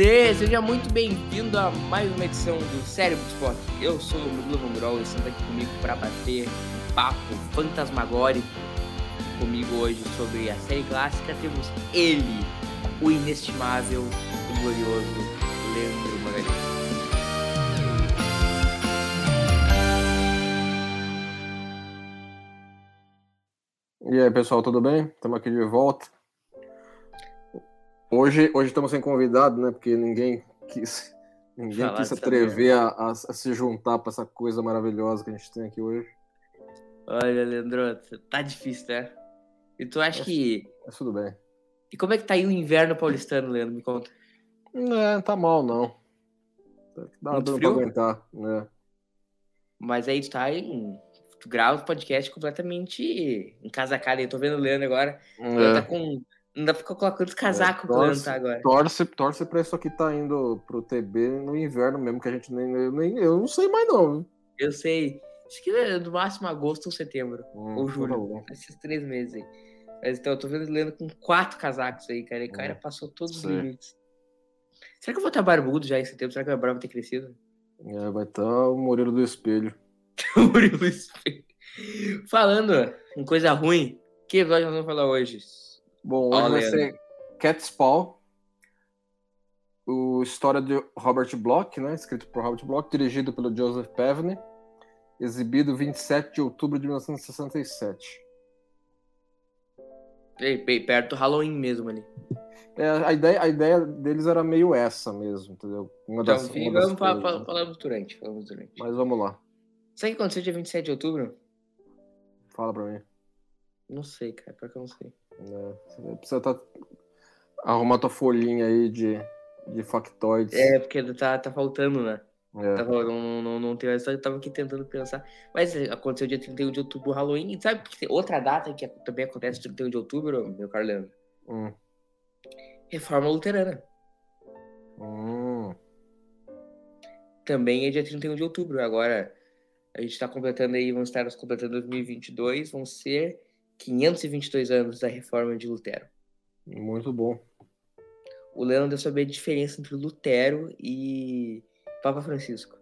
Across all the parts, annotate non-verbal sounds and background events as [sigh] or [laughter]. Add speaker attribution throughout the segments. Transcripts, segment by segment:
Speaker 1: Você, seja muito bem-vindo a mais uma edição do Cérebro do Esporte. Eu sou o Murilo Vongrol e estamos aqui comigo para bater um papo fantasmagórico comigo hoje sobre a série clássica. Temos ele, o inestimável, o glorioso Leandro Magalhães.
Speaker 2: E aí, pessoal, tudo bem? Estamos aqui de volta. Hoje, hoje estamos sem convidado, né? Porque ninguém quis, ninguém
Speaker 1: Falar
Speaker 2: quis se atrever a, a- a se juntar para essa coisa maravilhosa que a gente tem aqui hoje.
Speaker 1: Olha, Leandro, tá difícil, né? E tu acha que.
Speaker 2: Mas tudo bem.
Speaker 1: E como é que tá aí o inverno paulistano, Leandro? Me conta.
Speaker 2: Não, tá mal, não. Dá
Speaker 1: Muito
Speaker 2: dando
Speaker 1: frio?
Speaker 2: pra aguentar, né?
Speaker 1: Mas aí tu tá em. Tu grava o podcast completamente encasacado. Eu tô vendo o Leandro agora. Ele tá
Speaker 2: É,
Speaker 1: com. Ainda ficou colocando os casacos que o
Speaker 2: torce.
Speaker 1: Tá agora.
Speaker 2: torce, torce pra isso aqui tá indo pro TB no inverno mesmo, que a gente nem. Eu, nem, eu não sei mais, não.
Speaker 1: Eu sei. Acho que é no máximo agosto ou setembro.
Speaker 2: Hum,
Speaker 1: ou
Speaker 2: tá
Speaker 1: julho. Esses três meses aí. Mas então, eu tô vendo o Leandro com quatro casacos aí, cara. E o cara
Speaker 2: Hum,
Speaker 1: passou todos os limites. Será que eu vou estar barbudo já em setembro? Será que a barba vai ter crescido?
Speaker 2: É, vai estar o Murilo do Espelho. [laughs]
Speaker 1: Murilo Espelho. Falando em coisa ruim, que episódio nós vamos falar hoje?
Speaker 2: Bom, hoje vai ser Catspaw, o história de Robert Bloch, né, escrito por Robert Bloch, dirigido pelo Joseph Pevney, exibido 27 de outubro de 1967.
Speaker 1: Bem, bem perto do Halloween mesmo ali.
Speaker 2: É, a, ideia, a ideia deles era meio essa mesmo, entendeu? Uma
Speaker 1: Então,
Speaker 2: das, uma das
Speaker 1: vamos falar,
Speaker 2: coisas,
Speaker 1: falar,
Speaker 2: né?
Speaker 1: durante. Falamos durante.
Speaker 2: Mas vamos lá,
Speaker 1: Sabe o que aconteceu dia 27 de outubro?
Speaker 2: fala pra mim.
Speaker 1: Não sei, cara. Pior que eu não sei.
Speaker 2: Né? Você precisa tá, arrumar tua folhinha aí de, de factoides.
Speaker 1: É, porque tá, tá faltando, né?
Speaker 2: É.
Speaker 1: Tava, não, não, não tem só eu tava aqui tentando pensar. Mas aconteceu dia 31 de outubro, Halloween. E sabe que outra data que também acontece 31 de outubro, meu caro Leandro?
Speaker 2: Hum.
Speaker 1: Reforma luterana.
Speaker 2: Hum.
Speaker 1: Também é dia 31 de outubro. Agora, a gente tá completando aí, vamos estar completando 2022, vão ser 522 anos da reforma de Lutero.
Speaker 2: Muito bom.
Speaker 1: O Leandro deve saber a diferença entre Lutero e Papa Francisco.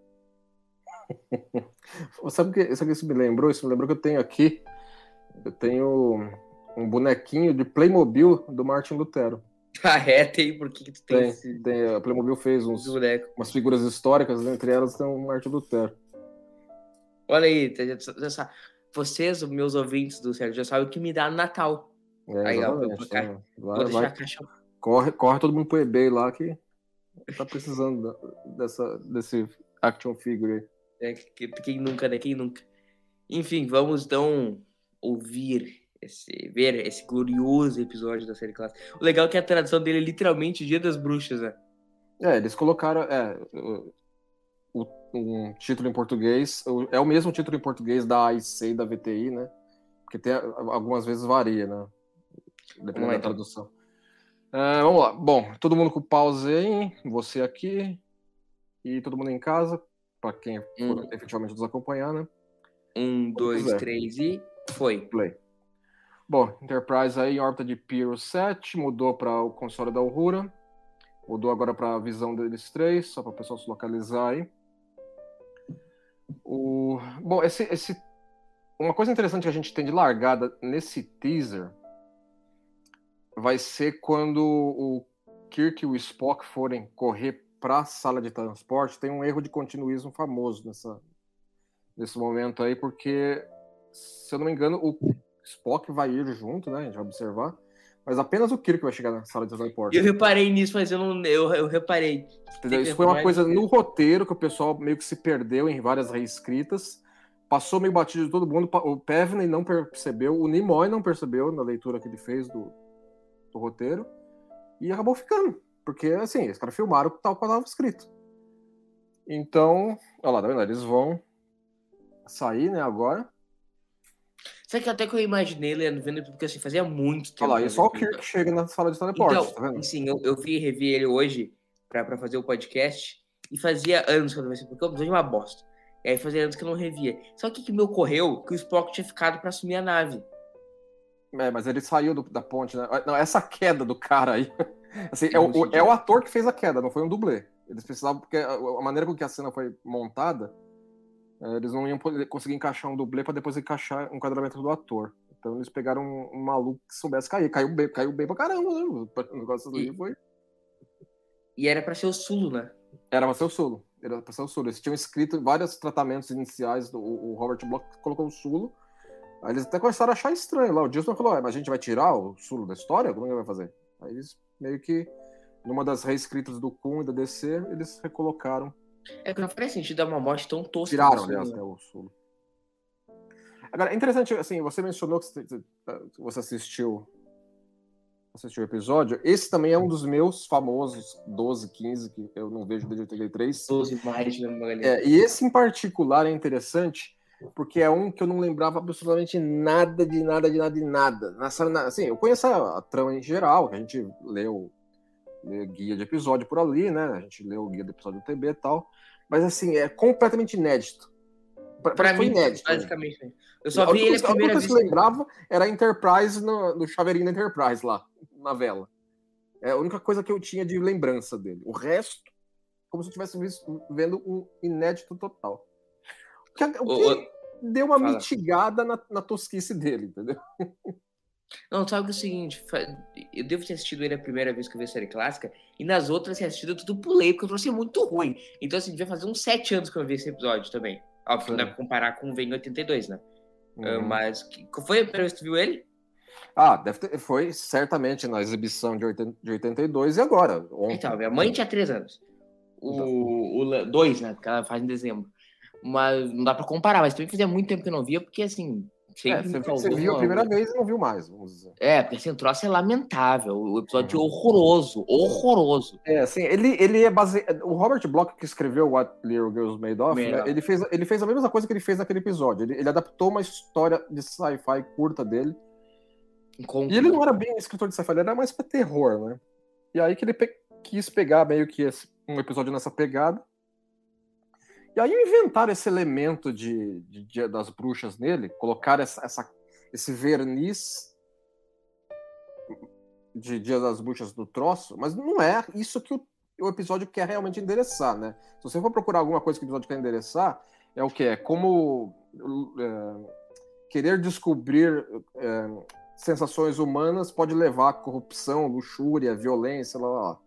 Speaker 1: [laughs]
Speaker 2: Sabe o que, sabe que isso me lembrou? Isso me lembrou que eu tenho aqui. Eu tenho um bonequinho de Playmobil do Martin Lutero. [laughs]
Speaker 1: Ah, é? Tem, por que que tu tem,
Speaker 2: Tem,
Speaker 1: esse
Speaker 2: tem, a Playmobil fez uns, umas figuras históricas, entre elas tem o Martin Lutero.
Speaker 1: Olha aí, já, já sabe. Vocês, os meus ouvintes do Sérgio, já sabem o que me dá no Natal.
Speaker 2: É,
Speaker 1: Aí, ó, vou
Speaker 2: né?
Speaker 1: Vou
Speaker 2: Vai,
Speaker 1: deixar
Speaker 2: vai,
Speaker 1: a caixa.
Speaker 2: corre, corre todo mundo pro eBay lá que tá precisando dessa, desse action figure aí.
Speaker 1: É, que- quem nunca, né? Quem nunca? Enfim, vamos então ouvir, esse, ver esse glorioso episódio da série clássica. O legal é que a tradução dele é literalmente Dia das Bruxas, né?
Speaker 2: É, eles colocaram é, o, um título em português, é o mesmo título em português da AIC e da VTI, né? Porque tem, algumas vezes varia, né? Dependendo da
Speaker 1: então.
Speaker 2: tradução. É, vamos lá. Bom, todo mundo com pause aí, você aqui e todo mundo em casa, para quem for efetivamente nos acompanhar, né?
Speaker 1: Um, dois, três e foi.
Speaker 2: Play. Bom, Enterprise aí em órbita de Pyro 7, mudou para o console da Uhura. Mudou agora para a visão deles três, só para o pessoal se localizar aí. O... Bom, esse, esse... uma coisa interessante que a gente tem de largada nesse teaser vai ser quando o Kirk e o Spock forem correr para a sala de transporte. Tem um erro de continuismo famoso nessa, nesse momento aí, porque, se eu não me engano, o Spock vai ir junto, né? A gente vai observar. Mas apenas o Kirk vai chegar na sala de transporte.
Speaker 1: Eu reparei nisso, mas eu não. Eu, eu reparei.
Speaker 2: Entendeu? Isso foi uma coisa no roteiro que o pessoal meio que se perdeu em várias reescritas. Passou meio batido de todo mundo. O Pevney não percebeu, o Nimoy não percebeu na leitura que ele fez do, do roteiro e acabou ficando. Porque, assim, os caras filmaram tal qual estava escrito. Então, olha lá, tá vendo? Eles vão sair, né, agora.
Speaker 1: Sabe que até que eu imaginei, Leandro, vendo porque assim, fazia muito tempo.
Speaker 2: Olha lá, e
Speaker 1: que eu
Speaker 2: só o
Speaker 1: vi.
Speaker 2: Kirk chega na sala de teleporte,
Speaker 1: Então,
Speaker 2: tá vendo?
Speaker 1: sim, eu, eu vi revi ele hoje pra, pra fazer o podcast e fazia anos que eu não via, porque o episódio é uma bosta. E aí fazia anos que eu não revia. Só que o que me ocorreu que o Spock tinha ficado pra assumir a nave.
Speaker 2: É, mas ele saiu do- da ponte, né? Não, essa queda do cara aí. [laughs] Assim, é, o, é o ator que fez a queda, não foi um dublê. Eles precisavam, porque a, maneira com que a cena foi montada, eles não iam poder, conseguir encaixar um dublê para depois encaixar o enquadramento do ator. Então eles pegaram um, um maluco que soubesse cair. Caiu bem, caiu bem pra caramba, né? O negócio ali
Speaker 1: E-
Speaker 2: foi.
Speaker 1: E era pra ser o Sulu, né?
Speaker 2: Era pra ser o Sulo. Era pra ser o Sulo. Eles tinham escrito vários tratamentos iniciais, do, o Robert Bloch colocou o Sulo. Aí eles até começaram a achar estranho lá. O Disney falou: "Ué, mas a gente vai tirar o Sulo da história? Como é que vai fazer? Aí eles meio que, numa das reescritas do Kun e da DC, eles recolocaram.
Speaker 1: É que não faz sentido dar uma morte tão tosca.
Speaker 2: Tiraram,
Speaker 1: Sulu,
Speaker 2: aliás,
Speaker 1: né?
Speaker 2: né, o Sulo. Agora, é interessante, assim, você mencionou que você- você assistiu assistiu o episódio. Esse também é um dos meus famosos 12, 15, que eu não vejo desde 83.
Speaker 1: 12 mais, né, Magalhães?
Speaker 2: É, e esse em particular é interessante porque é um que eu não lembrava absolutamente nada de nada de nada de nada. Nessa, assim, eu conheço a trama em geral, que a gente leu, leu guia de episódio por ali, né? A gente leu o guia do episódio do TB e tal. Mas assim, é completamente inédito. Pra,
Speaker 1: Pra mim,
Speaker 2: inédito. né?
Speaker 1: basicamente. né? Eu só vi ele a primeira vez.
Speaker 2: que eu lembrava era a Enterprise no, no chaveirinho da Enterprise lá, na vela. É a única coisa que eu tinha de lembrança dele. O resto, como se eu estivesse visto- vendo um inédito total. O que, o que deu uma
Speaker 1: fala.
Speaker 2: mitigada na, na tosquice dele, entendeu? [laughs]
Speaker 1: Não, sabe que é o seguinte, eu devo ter assistido ele a primeira vez que eu vi a série clássica, e nas outras assistido eu tudo pulei, porque eu trouxe muito ruim. Então, assim, devia fazer uns sete anos que eu vi esse episódio também. Óbvio, não dá pra comparar com o Vem 82, né? Ah,
Speaker 2: Uhum.
Speaker 1: Mas, que, qual foi a primeira vez que tu viu ele?
Speaker 2: Ah, deve ter, foi certamente na exibição de, 80, de 82 e agora. Ontem.
Speaker 1: Então, minha mãe tinha três anos.
Speaker 2: Então.
Speaker 1: O, o La- dois, né? Porque ela faz em dezembro. Mas não dá pra comparar, mas também fazia muito tempo que eu não via, porque assim.
Speaker 2: É, você, você viu a primeira vez e não viu mais, vamos dizer.
Speaker 1: É, porque esse troço é lamentável. O episódio é
Speaker 2: Uhum.
Speaker 1: horroroso, horroroso.
Speaker 2: É, assim, ele, ele é baseado. O Robert Bloch, que escreveu What Little Girls Made Of,
Speaker 1: Made
Speaker 2: né, ele, fez, ele fez a mesma coisa que ele fez naquele episódio. Ele, ele adaptou uma história de sci-fi curta dele.
Speaker 1: Encontro.
Speaker 2: E ele não era bem escritor de sci-fi, ele era mais pra terror, né? E aí que ele pe- quis pegar meio que esse- um episódio nessa pegada. E aí inventaram esse elemento de, de Dia das bruxas nele, colocar essa, essa- esse verniz de Dia das Bruxas do troço, mas não é isso que o, o episódio quer realmente endereçar, né? Se você for procurar alguma coisa que o episódio quer endereçar, é o que? É como é, querer descobrir é, sensações humanas pode levar à corrupção, luxúria, violência, lá, lá, lá.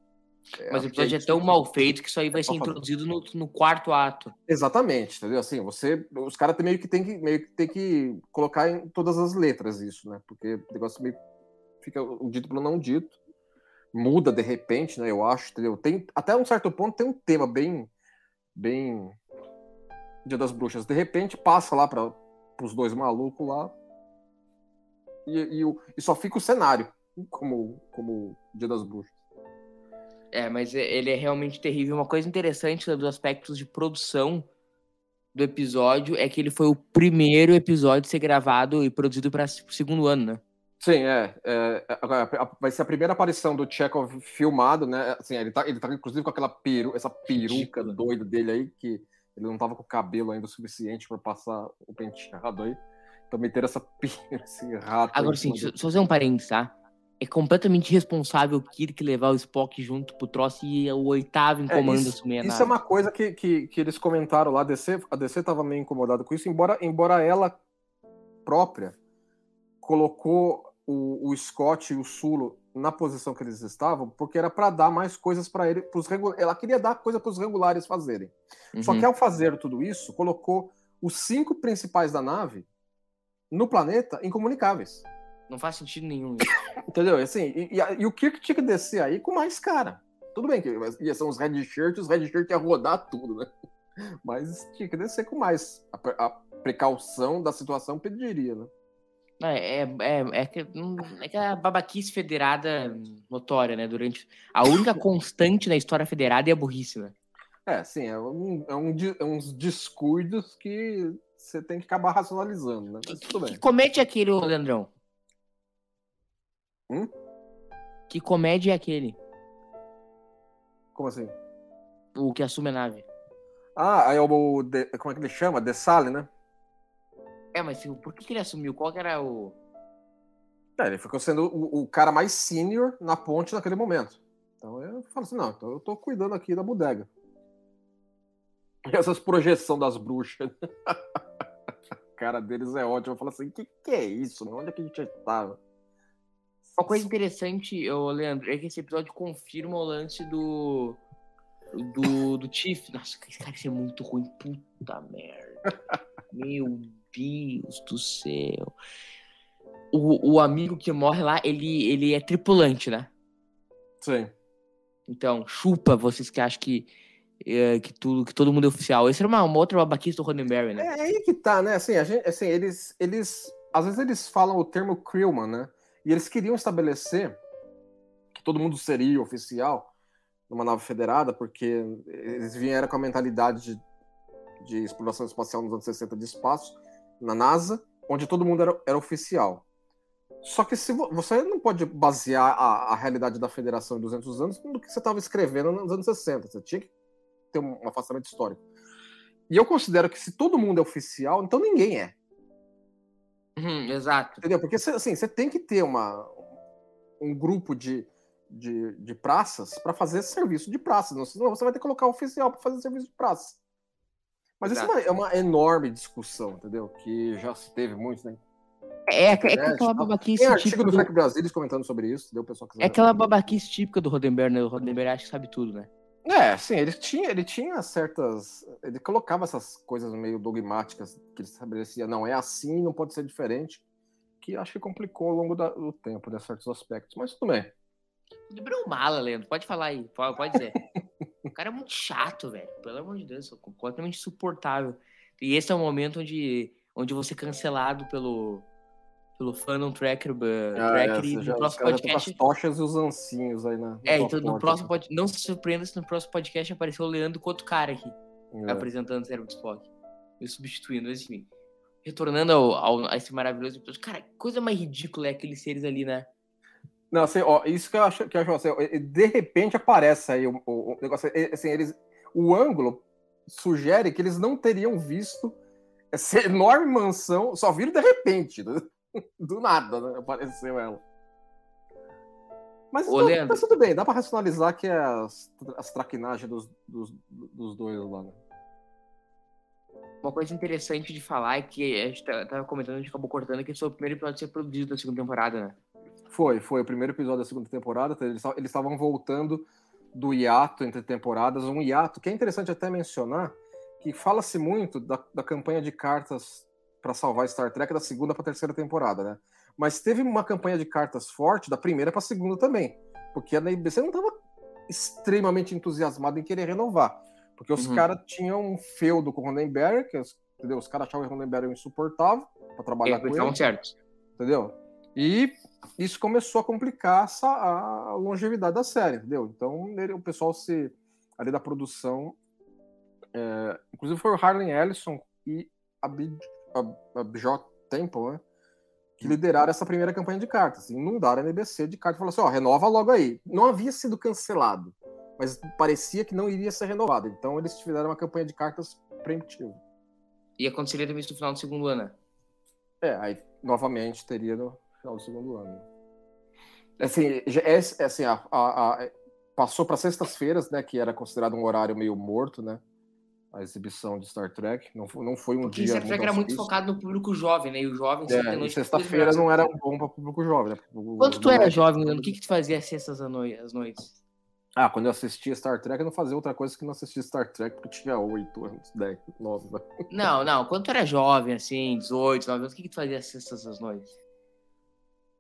Speaker 2: É,
Speaker 1: Mas o
Speaker 2: é
Speaker 1: episódio é tão
Speaker 2: que-
Speaker 1: mal feito que isso aí vai ser
Speaker 2: Só falando.
Speaker 1: introduzido no, no quarto ato.
Speaker 2: Exatamente, entendeu? Assim, você, os caras meio que tem que meio que tem que colocar em todas as letras isso, né? Porque o negócio meio fica o dito pelo não dito, muda de repente, né? Eu acho, entendeu? Tem até um certo ponto tem um tema bem bem Dia das Bruxas. De repente passa lá para os dois malucos lá e, e, e só fica o cenário como como Dia das Bruxas.
Speaker 1: É, mas é- ele é realmente terrível. Uma coisa interessante dos aspectos de produção do episódio é que ele foi o primeiro episódio a ser gravado e produzido para o segundo ano, né?
Speaker 2: Sim, é. é, agora, a- vai ser a primeira aparição do Chekhov filmado, né? Assim, ele tá, ele tá inclusive com aquela peru, essa peruca doida dele aí, que ele não tava com o cabelo ainda o suficiente para passar o penteado aí. Também ter essa [laughs] peru, esse rato.
Speaker 1: Agora sim, só fazer um parênteses, tá? É completamente irresponsável o Kirk levar o Spock junto pro troço e o oitavo em
Speaker 2: É,
Speaker 1: comando
Speaker 2: isso-
Speaker 1: assumir a
Speaker 2: Isso é
Speaker 1: nave.
Speaker 2: uma coisa que, que, que eles comentaram lá. A DC, a DC tava meio incomodada com isso, embora, embora ela própria colocou o, o Scott e o Sulo na posição que eles estavam, porque era para dar mais coisas para ele, pros ela queria dar coisa para os regulares fazerem. Só
Speaker 1: Uhum.
Speaker 2: que ao fazer tudo isso, colocou os cinco principais da nave no planeta incomunicáveis.
Speaker 1: Não faz sentido nenhum. [laughs]
Speaker 2: Entendeu? E Assim, e, e e o Kirk tinha que descer aí com mais cara. Tudo bem que ia ser uns red shirt, os red shirt ia rodar tudo, né? [laughs] Mas tinha que descer com mais. A, a precaução da situação pediria, né?
Speaker 1: É, é, é, é, que, é que a babaquice federada notória, né? Durante. A única constante na história federada é a burrice, né?
Speaker 2: É, sim, é, um, é, um, é uns descuidos que você tem que acabar racionalizando, né? Mas tudo bem.
Speaker 1: Que aquele, ô Leandrão?
Speaker 2: Hum?
Speaker 1: Que comédia é aquele?
Speaker 2: Como assim?
Speaker 1: O que assume a nave.
Speaker 2: Ah, é o. o como é que ele chama? The Sally, né?
Speaker 1: É, mas por que, que ele assumiu? Qual que era o.
Speaker 2: É, ele ficou sendo o, o, cara mais sênior na ponte naquele momento. Então eu falo assim, não, então eu tô cuidando aqui da bodega. E [laughs] essas projeção das bruxas. a [laughs] cara deles é ótima. Eu falo assim, que que é isso? Onde é que a gente estava?
Speaker 1: Uma coisa interessante, ô, Leandro, é que esse episódio confirma o lance do. Do, do Tiff. Nossa, esse cara é muito ruim. Puta merda. Meu Deus do céu. O, o amigo que morre lá, ele, ele é tripulante, né?
Speaker 2: Sim.
Speaker 1: Então, chupa vocês que acham que, é, que, tudo, que todo mundo é oficial. Esse era uma, uma outra babaquice do Roddenberry, né?
Speaker 2: É aí que tá, né? Assim, a gente, assim eles, eles. Às vezes eles falam o termo crewman, né? E eles queriam estabelecer que todo mundo seria oficial numa nave federada, porque eles vieram com a mentalidade de, de exploração espacial nos anos 60 de espaço, na NASA, onde todo mundo era, era oficial. Só que se você não pode basear a, a realidade da federação em 200 anos no que você estava escrevendo nos anos 60. Você tinha que ter um afastamento histórico. E eu considero que se todo mundo é oficial, então ninguém é.
Speaker 1: Uhum, exato.
Speaker 2: Entendeu? Porque assim, você tem que ter uma, um grupo de, de, de praças para fazer serviço de praça. Senão você vai ter que colocar oficial para fazer serviço de praça. Mas exato. isso é uma, é uma enorme discussão, entendeu? Que já se teve muito, né?
Speaker 1: É, é, é aquela babaquice
Speaker 2: Tem artigo do Frank Brasilis comentando sobre isso, entendeu? O pessoal
Speaker 1: quiser... É aquela babaquice típica do Rodenberg, né? O Rodenberg acha que sabe tudo, né?
Speaker 2: É, sim, ele tinha, ele tinha certas. Ele colocava essas coisas meio dogmáticas que ele estabelecia, não, é assim, não pode ser diferente, que acho que complicou ao longo da, do tempo, né, certos aspectos, mas tudo bem.
Speaker 1: Lembrou mala, Leandro, pode falar aí, pode, pode dizer. [laughs] o cara é muito chato, velho, pelo amor de Deus, completamente insuportável. E esse é o momento onde, onde você é cancelado pelo, pelo Fandom Tracker, ah, Tracker é, e no próximo podcast.
Speaker 2: As tochas e os ancinhos aí na.
Speaker 1: É, então no próximo pod... não se surpreenda se no próximo podcast apareceu o Leandro com outro cara aqui, é. apresentando o Cérebro de Spock. Eu substituindo, mas enfim. Retornando ao, ao, a esse maravilhoso episódio. Cara, coisa mais ridícula é aqueles seres ali, né?
Speaker 2: Não, assim, ó, isso que eu acho, que eu acho assim, de repente aparece aí o, o, o negócio, assim, eles, o ângulo sugere que eles não teriam visto essa enorme mansão, só viram de repente. Né? [laughs] Do nada, né? Apareceu ela. Mas, Ô, mas tudo bem, dá pra racionalizar que é as, as traquinagens dos, dos, dos dois lá, né?
Speaker 1: Uma coisa interessante de falar é que a gente tá, tava comentando, a gente acabou cortando, que esse foi o primeiro episódio a ser produzido da segunda temporada, né?
Speaker 2: Foi, foi o primeiro episódio da segunda temporada. Eles estavam voltando do hiato entre temporadas, um hiato que é interessante até mencionar, que fala-se muito da, da campanha de cartas para salvar Star Trek da segunda para terceira temporada, né? Mas teve uma campanha de cartas forte da primeira para a segunda também, porque a NBC não estava extremamente entusiasmada em querer renovar, porque os uhum. caras tinham um feudo com o Roddenberry, que entendeu? Os caras achavam o Roddenberry insuportável para trabalhar com ele. Entendeu? E isso começou a complicar essa, a longevidade da série, entendeu? Então ele, o pessoal se ali da produção, é, inclusive foi o Harlan Ellison e a a, a J Temple, né? Que lideraram essa primeira campanha de cartas. Inundaram a NBC de cartas e falaram assim: ó, renova logo aí. Não havia sido cancelado, mas parecia que não iria ser renovado. Então eles fizeram uma campanha de cartas preemptiva.
Speaker 1: E aconteceria também no final do segundo ano. Né?
Speaker 2: É, aí novamente teria no final do segundo ano. Assim, é, é assim a, a, a passou para sextas-feiras, né, que era considerado um horário meio morto, né? A exibição de Star Trek. Não foi, não foi um Porque dia.
Speaker 1: Star Trek era muito focado no público jovem, né? E o jovem
Speaker 2: é, sexta-feira não era bom para público jovem, né?
Speaker 1: Quando tu era jovem, Leandro, o que, que tu fazia às sextas noite, às noites?
Speaker 2: Ah, quando eu assistia Star Trek, eu não fazia outra coisa que não assistir Star Trek, porque tinha 8 anos, 10, 9.
Speaker 1: Não, não. Quando tu era jovem, assim, 18, 9 anos, o que, que tu fazia às sextas às noites?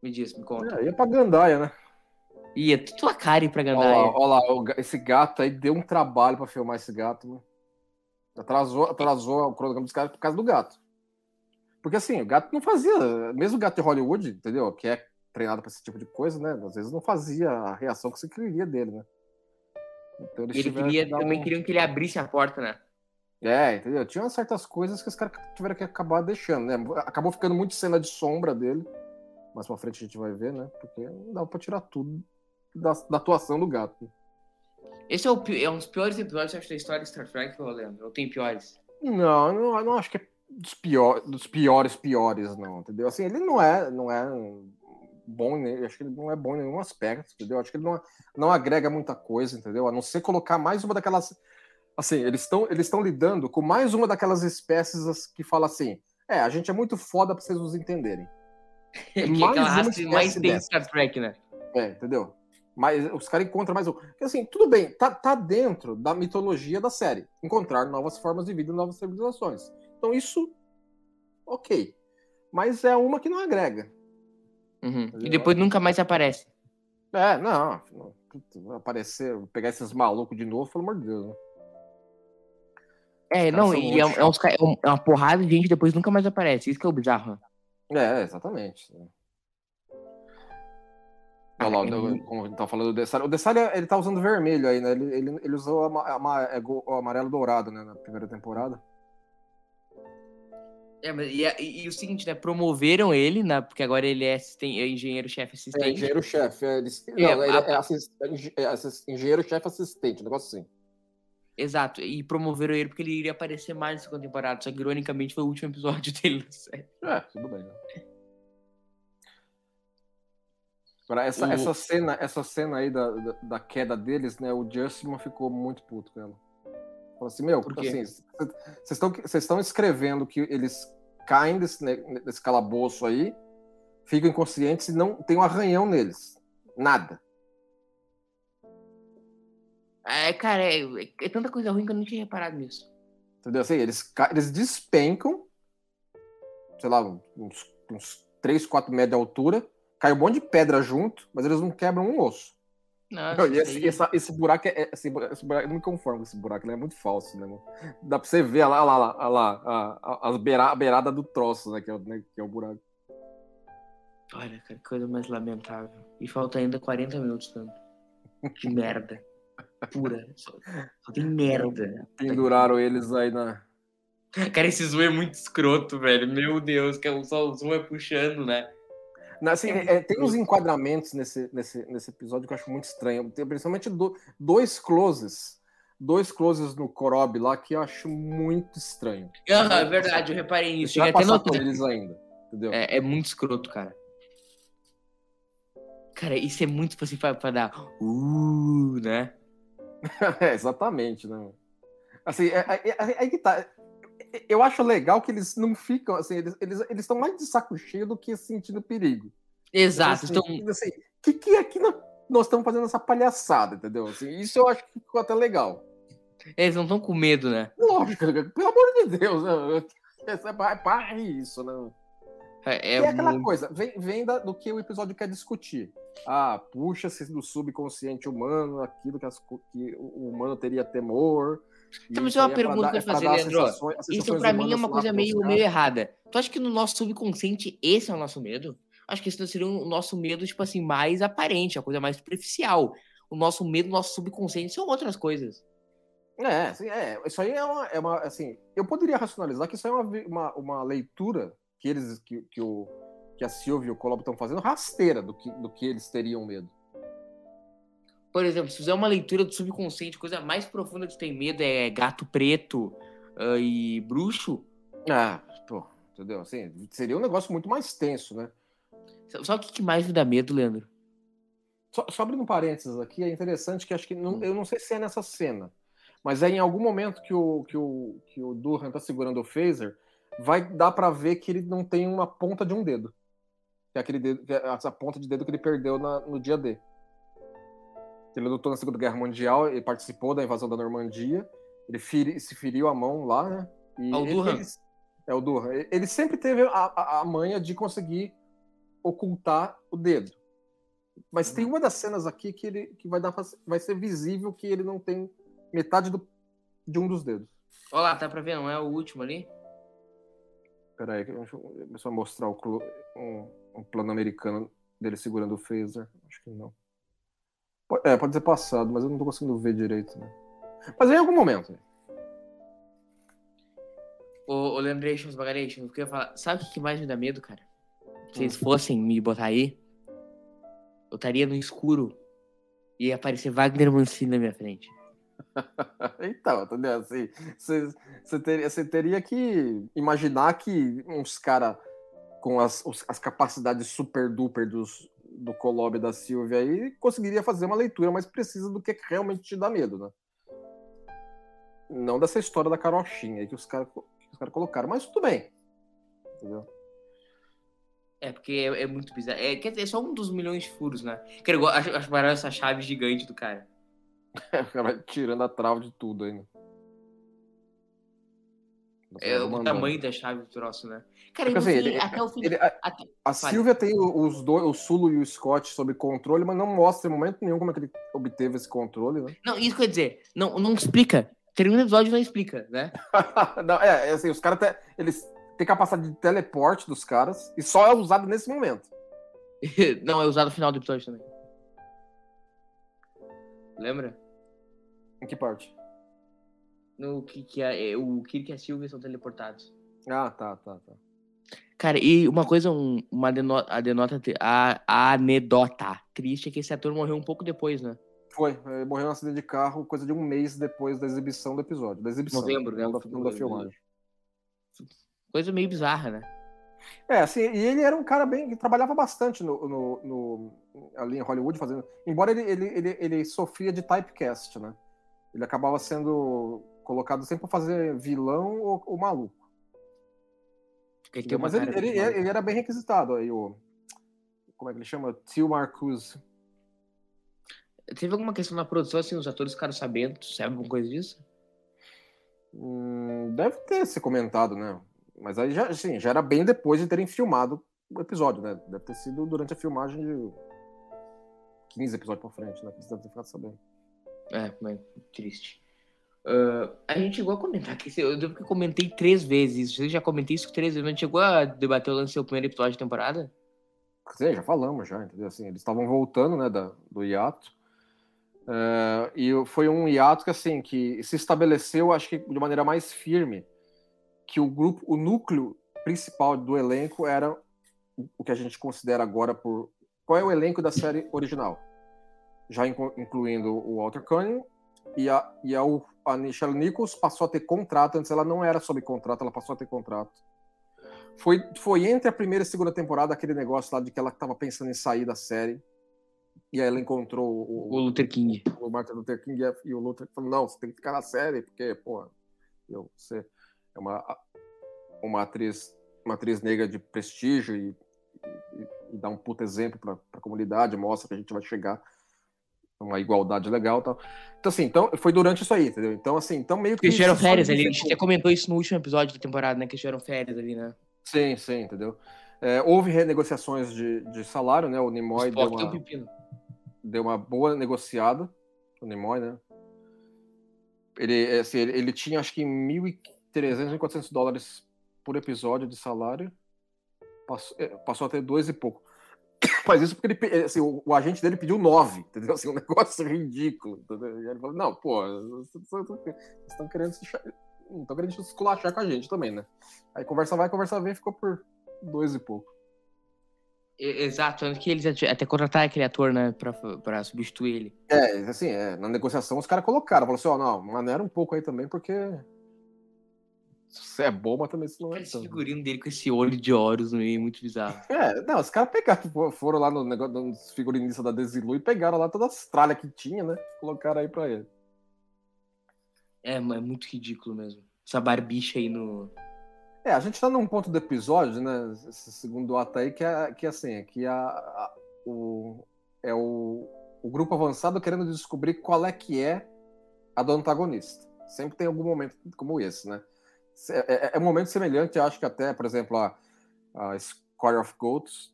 Speaker 1: Me diz, me conta.
Speaker 2: É, ia pra Gandaia, né?
Speaker 1: Ia, tua cara ir pra Gandaia.
Speaker 2: Olha lá, esse gato aí deu um trabalho pra filmar esse gato, mano. Atrasou, atrasou o cronograma dos caras por causa do gato. Porque assim, o gato não fazia, mesmo o gato de Hollywood, entendeu? Que é treinado para esse tipo de coisa, né? Às vezes não fazia a reação que você queria dele, né?
Speaker 1: Então, ele queria, também um... queriam que ele abrisse a porta, né?
Speaker 2: É, entendeu? Tinha certas coisas que os caras tiveram que acabar deixando, né? Acabou ficando muito cena de sombra dele. Mais pra frente a gente vai ver, né? Porque não dá pra tirar tudo da, da atuação do gato.
Speaker 1: Esse é, o, é um dos piores episódios, acho, da história de Star Trek, Leandro? Ou tem piores?
Speaker 2: Não, não, não acho que é dos, pior, dos piores piores, não, entendeu? Assim, ele não é, não é bom, acho que ele não é bom em nenhum aspecto, entendeu? Acho que ele não, não agrega muita coisa, entendeu? A não ser colocar mais uma daquelas. Assim, eles estão eles lidando com mais uma daquelas espécies que fala assim: é, a gente é muito foda pra vocês nos entenderem. [laughs]
Speaker 1: É que mais é raça mais tem Star Trek, né?
Speaker 2: É, entendeu? Mas os caras encontram mais um. Porque assim, tudo bem, tá, tá dentro da mitologia da série. Encontrar novas formas de vida e novas civilizações. Então isso, ok. Mas é uma que não agrega.
Speaker 1: Uhum. E depois nunca mais aparece.
Speaker 2: É, não. Aparecer, pegar esses malucos de novo, pelo amor de Deus. Né?
Speaker 1: É, não, e é, é, uns, é, uma porrada de gente depois nunca mais aparece. Isso que é o bizarro.
Speaker 2: É, exatamente. Olha lá, é como a gente tá falando do Dessali. O Dessali, ele tá usando vermelho aí, né? Ele, ele, ele usou é o amarelo dourado, né? Na primeira temporada.
Speaker 1: É, mas, e, e, e, o seguinte, né? Promoveram ele, né, porque agora ele é, é engenheiro-chefe assistente. É
Speaker 2: engenheiro-chefe. É, não, ele é, assist, é engenheiro-chefe assistente, um negócio assim.
Speaker 1: Exato, e promoveram ele porque ele iria aparecer mais na segunda temporada, só que ironicamente foi o último episódio [laughs] dele na série.
Speaker 2: É, tudo bem, né? Agora, essa, o... essa, cena, essa cena aí da, da, da, queda deles, né? O Justin ficou muito puto com ela. Falou assim, meu, porque assim, vocês estão vocês estão escrevendo que eles caem desse, desse calabouço aí, ficam inconscientes e não tem um arranhão neles. Nada.
Speaker 1: É, cara, é, é, tanta coisa ruim que eu não tinha reparado nisso.
Speaker 2: Entendeu? Assim, eles, eles despencam, sei lá, uns, uns 3, 4 metros de altura, cai um monte de pedra junto, mas eles não quebram um osso. Nossa, e esse, essa, esse buraco é. Esse, esse buraco, eu não me conformo com esse buraco, ele é muito falso, né, mano? Dá pra você ver lá, lá, lá, lá a, a, a, beira, a beirada do troço, né que, é, né? que é o buraco.
Speaker 1: Olha, cara, que coisa mais lamentável. E falta ainda 40 minutos, tanto. Que [laughs] merda. Pura. Só, só tem merda.
Speaker 2: Penduraram eles aí na.
Speaker 1: Cara, esse zoom é muito escroto, velho. Meu Deus, que é só o zoom é puxando, né?
Speaker 2: Assim, é, é, tem uns enquadramentos nesse, nesse, nesse episódio que eu acho muito estranho. Tem principalmente do, dois closes. Dois closes no Korob lá que eu acho muito estranho.
Speaker 1: Aham, é verdade, eu reparei nisso.
Speaker 2: Já até notei. eles ainda, entendeu?
Speaker 1: É, é, muito escroto, cara. Cara, isso é muito assim pra, pra dar uh, né? [laughs]
Speaker 2: é, exatamente, né? Assim, é, é, é, é, que tá eu acho legal que eles não ficam assim, eles estão eles, eles mais de saco cheio do que sentindo perigo.
Speaker 1: Exato.
Speaker 2: Então, assim, assim, que, que aqui nós estamos fazendo essa palhaçada, entendeu? Assim, isso eu acho que ficou até legal.
Speaker 1: Eles não estão com medo, né?
Speaker 2: Lógico, pelo amor de Deus, né? é para isso, né? É, é, é aquela muito... coisa, vem, vem da, do que o episódio quer discutir. Ah, puxa-se do subconsciente humano, aquilo que, as, que o humano teria temor,
Speaker 1: então, é uma pergunta que eu fazer, Leandro. Isso pra mim é uma coisa meio, meio errada. Tu acha que no nosso subconsciente esse é o nosso medo? Acho que esse seria o nosso medo, tipo assim, mais aparente, a coisa mais superficial. O nosso medo, o nosso subconsciente são outras coisas.
Speaker 2: É, assim, é, isso aí é uma, é uma, assim, eu poderia racionalizar que isso é uma, uma, uma leitura que eles, que, que, o, que a Silvia e o Colob estão fazendo rasteira do que, do que eles teriam medo.
Speaker 1: Por exemplo, se fizer uma leitura do subconsciente, coisa mais profunda que tem medo é gato preto uh, e bruxo.
Speaker 2: Ah, pô, entendeu? Assim, seria um negócio muito mais tenso, né?
Speaker 1: Só o que, que mais me dá medo, Leandro?
Speaker 2: Só, só abrindo um parênteses aqui, é interessante que acho que. Não, hum. Eu não sei se é nessa cena, mas é em algum momento que o, que o, que o Durham tá segurando o phaser, vai dar para ver que ele não tem uma ponta de um dedo. Que é aquele dedo, que é essa ponta de dedo que ele perdeu na, no dia D. Ele lutou na Segunda Guerra Mundial, ele participou da invasão da Normandia, ele feri, se feriu a mão lá, né?
Speaker 1: E o Durham. Ele,
Speaker 2: é o Durham. Ele sempre teve a, a, a manha de conseguir ocultar o dedo. Mas uhum. tem uma das cenas aqui que, ele, que vai, dar, vai ser visível que ele não tem metade do, de um dos dedos.
Speaker 1: Olha lá, tá pra ver, não é o último ali?
Speaker 2: Peraí, deixa eu só mostrar o, um, um plano americano dele segurando o phaser. Acho que não. É, pode ser passado, mas eu não tô conseguindo ver direito, né? Mas em algum momento.
Speaker 1: Ô, ô Leandrations, Bagarations, o que eu ia falar? Sabe o que mais me dá medo, cara? Se eles fossem me botar aí, eu estaria no escuro e ia aparecer Wagner Mancini na minha frente. [laughs]
Speaker 2: Então, entendeu? Assim, você, você teria, você teria que imaginar que uns caras com as, os- as capacidades super duper dos, do Colob da Silvia aí conseguiria fazer uma leitura mais precisa do que realmente te dá medo, né? Não dessa história da carochinha que os caras caras colocaram, mas tudo bem. Entendeu?
Speaker 1: É, porque é, é muito bizarro. É, quer dizer, é só um dos milhões de furos, né? Cara, eu acho, acho essa chave gigante do cara.
Speaker 2: O cara vai tirando a trava de tudo aí, né?
Speaker 1: É o
Speaker 2: Mandando.
Speaker 1: tamanho da chave do troço, né? Cara,
Speaker 2: Porque, assim,
Speaker 1: fim,
Speaker 2: ele-
Speaker 1: até o fim.
Speaker 2: ele- a-
Speaker 1: até-
Speaker 2: A. Silvia tem os dois, o Sulo e o Scott sob controle, mas não mostra em momento nenhum como é que ele obteve esse controle, né?
Speaker 1: Não, isso quer dizer, não, não explica. Termina o episódio e não explica, né? [laughs]
Speaker 2: Não, é, é assim, os caras têm- eles têm capacidade de teleporte dos caras e só é usado nesse momento. [laughs]
Speaker 1: não, é usado no final do episódio também. Lembra?
Speaker 2: Em que parte?
Speaker 1: No que, que é, é, o Kirk e a Sylvia são teleportados.
Speaker 2: Ah, tá, tá, tá.
Speaker 1: Cara, e uma coisa, um- uma adeno- adenota, tri- a, a anedota triste é que esse ator morreu um pouco depois, né?
Speaker 2: Foi, ele morreu num acidente de carro coisa de um mês depois da exibição do episódio. Da exibição.
Speaker 1: Novembro, né?
Speaker 2: Não da, da filmagem.
Speaker 1: Coisa meio bizarra, né?
Speaker 2: É, assim, e ele era um cara bem. que trabalhava bastante no, no- no- ali em Hollywood, fazendo. Embora ele, ele, ele, ele sofria de typecast, né? Ele acabava sendo colocado sempre pra fazer vilão ou, ou maluco.
Speaker 1: Uma
Speaker 2: Mas ele, ele, ele era bem requisitado aí, o. Como é que ele chama? Tio Marcuse.
Speaker 1: Teve alguma questão na produção, assim, os atores ficaram sabendo, sabe alguma coisa disso?
Speaker 2: Hum, deve ter se comentado, né? Mas aí já, assim, já era bem depois de terem filmado o episódio, né? Deve ter sido durante a filmagem de 15 episódios pra frente, né? Que eles devem ter ficado sabendo.
Speaker 1: É, mas triste. Ah, a gente chegou a comentar que eu devo que comentei três vezes. Eu já comentei isso três vezes, mas a gente chegou a debater o lance do primeiro episódio da temporada?
Speaker 2: Sim, já falamos, já, entendeu? Assim, eles estavam voltando, né, da, do hiato. É, e foi um hiato que, assim, que se estabeleceu, acho que de maneira mais firme, que o grupo, o núcleo principal do elenco era o- que a gente considera agora por... Qual é o elenco da série original? Já inclu- incluindo o Walter Cunningham e a, e a, a Nichelle Nichols passou a ter contrato, antes ela não era sob contrato, ela passou a ter contrato. Foi, foi entre a primeira e a segunda temporada aquele negócio lá de que ela estava pensando em sair da série. E aí ela encontrou
Speaker 1: O
Speaker 2: o,
Speaker 1: Luther King.
Speaker 2: o Martin Luther King e- o Luther falou: não, você tem que ficar na série, porque, pô, você é uma, uma, atriz, uma atriz negra de prestígio e, e, e dá um puto exemplo para a comunidade, mostra que a gente vai chegar uma igualdade legal e tal. Então, assim, então, foi durante isso aí, entendeu? Então, assim, então meio que.
Speaker 1: Eles tiveram férias ali. A gente até comentou isso no último episódio da temporada, né? Que eles tiveram férias ali, né?
Speaker 2: Sim, sim, entendeu? É, houve renegociações de, de salário, né? O
Speaker 1: O
Speaker 2: Nimoy deu
Speaker 1: tem um
Speaker 2: uma, deu uma boa negociada, o Nimoy, né? Ele, assim, ele, ele tinha acho que 1.300, 1.400 dólares por episódio de salário, passou, é, passou a ter dois e pouco. Mas isso porque ele, assim, o, o agente dele pediu nove, entendeu? Assim, um [laughs] negócio ridículo. Entendeu? E ele falou, não, pô, vocês estão querendo se não estão querendo se esculachar com a gente também, né? Aí conversa vai, conversa vem, ficou por dois e pouco.
Speaker 1: Exato, tanto que eles até contrataram aquele ator, né? Pra, pra substituir ele.
Speaker 2: É, assim, é, na negociação os caras colocaram, falaram assim, ó, não, maneira um pouco aí também, porque você é bom, mas também você não é
Speaker 1: Esse figurino dele com esse olho de Horus no meio, muito bizarro. [laughs]
Speaker 2: É, não, os caras pegaram, fo- foram lá no negócio dos figurinistas da Desilu e pegaram lá todas as tralhas que tinha, né? Colocaram aí pra ele.
Speaker 1: É, mas é muito ridículo mesmo. Essa barbicha aí no.
Speaker 2: É, a gente tá num ponto do episódio, né? Esse segundo ato aí, que é que assim, é que a, a- o, é o, o grupo avançado querendo descobrir qual é que é a do antagonista. Sempre tem algum momento como esse, né? É, é- é um momento semelhante, acho que até, por exemplo, a, a Square of Goats.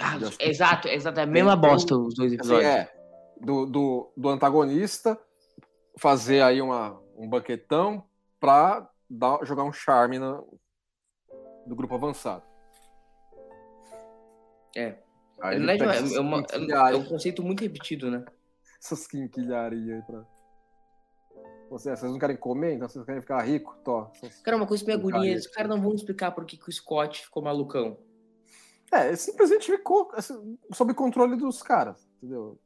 Speaker 1: Ah, exato, exato. É a mesma bosta os dois
Speaker 2: Assim,
Speaker 1: episódios.
Speaker 2: é, do, do, do antagonista fazer aí uma, um banquetão pra dar, jogar um charme na, do grupo avançado.
Speaker 1: É.
Speaker 2: Aí ele
Speaker 1: é, é uma- é um conceito muito repetido, né?
Speaker 2: essas quinquilharias aí pra. Você, vocês não querem comer, então vocês querem ficar rico? Tó.
Speaker 1: Cara, uma coisa que me agonia,
Speaker 2: Porcaria,
Speaker 1: os caras não vão explicar por que, que o Scott ficou malucão.
Speaker 2: É, ele simplesmente ficou assim, sob controle dos caras, entendeu?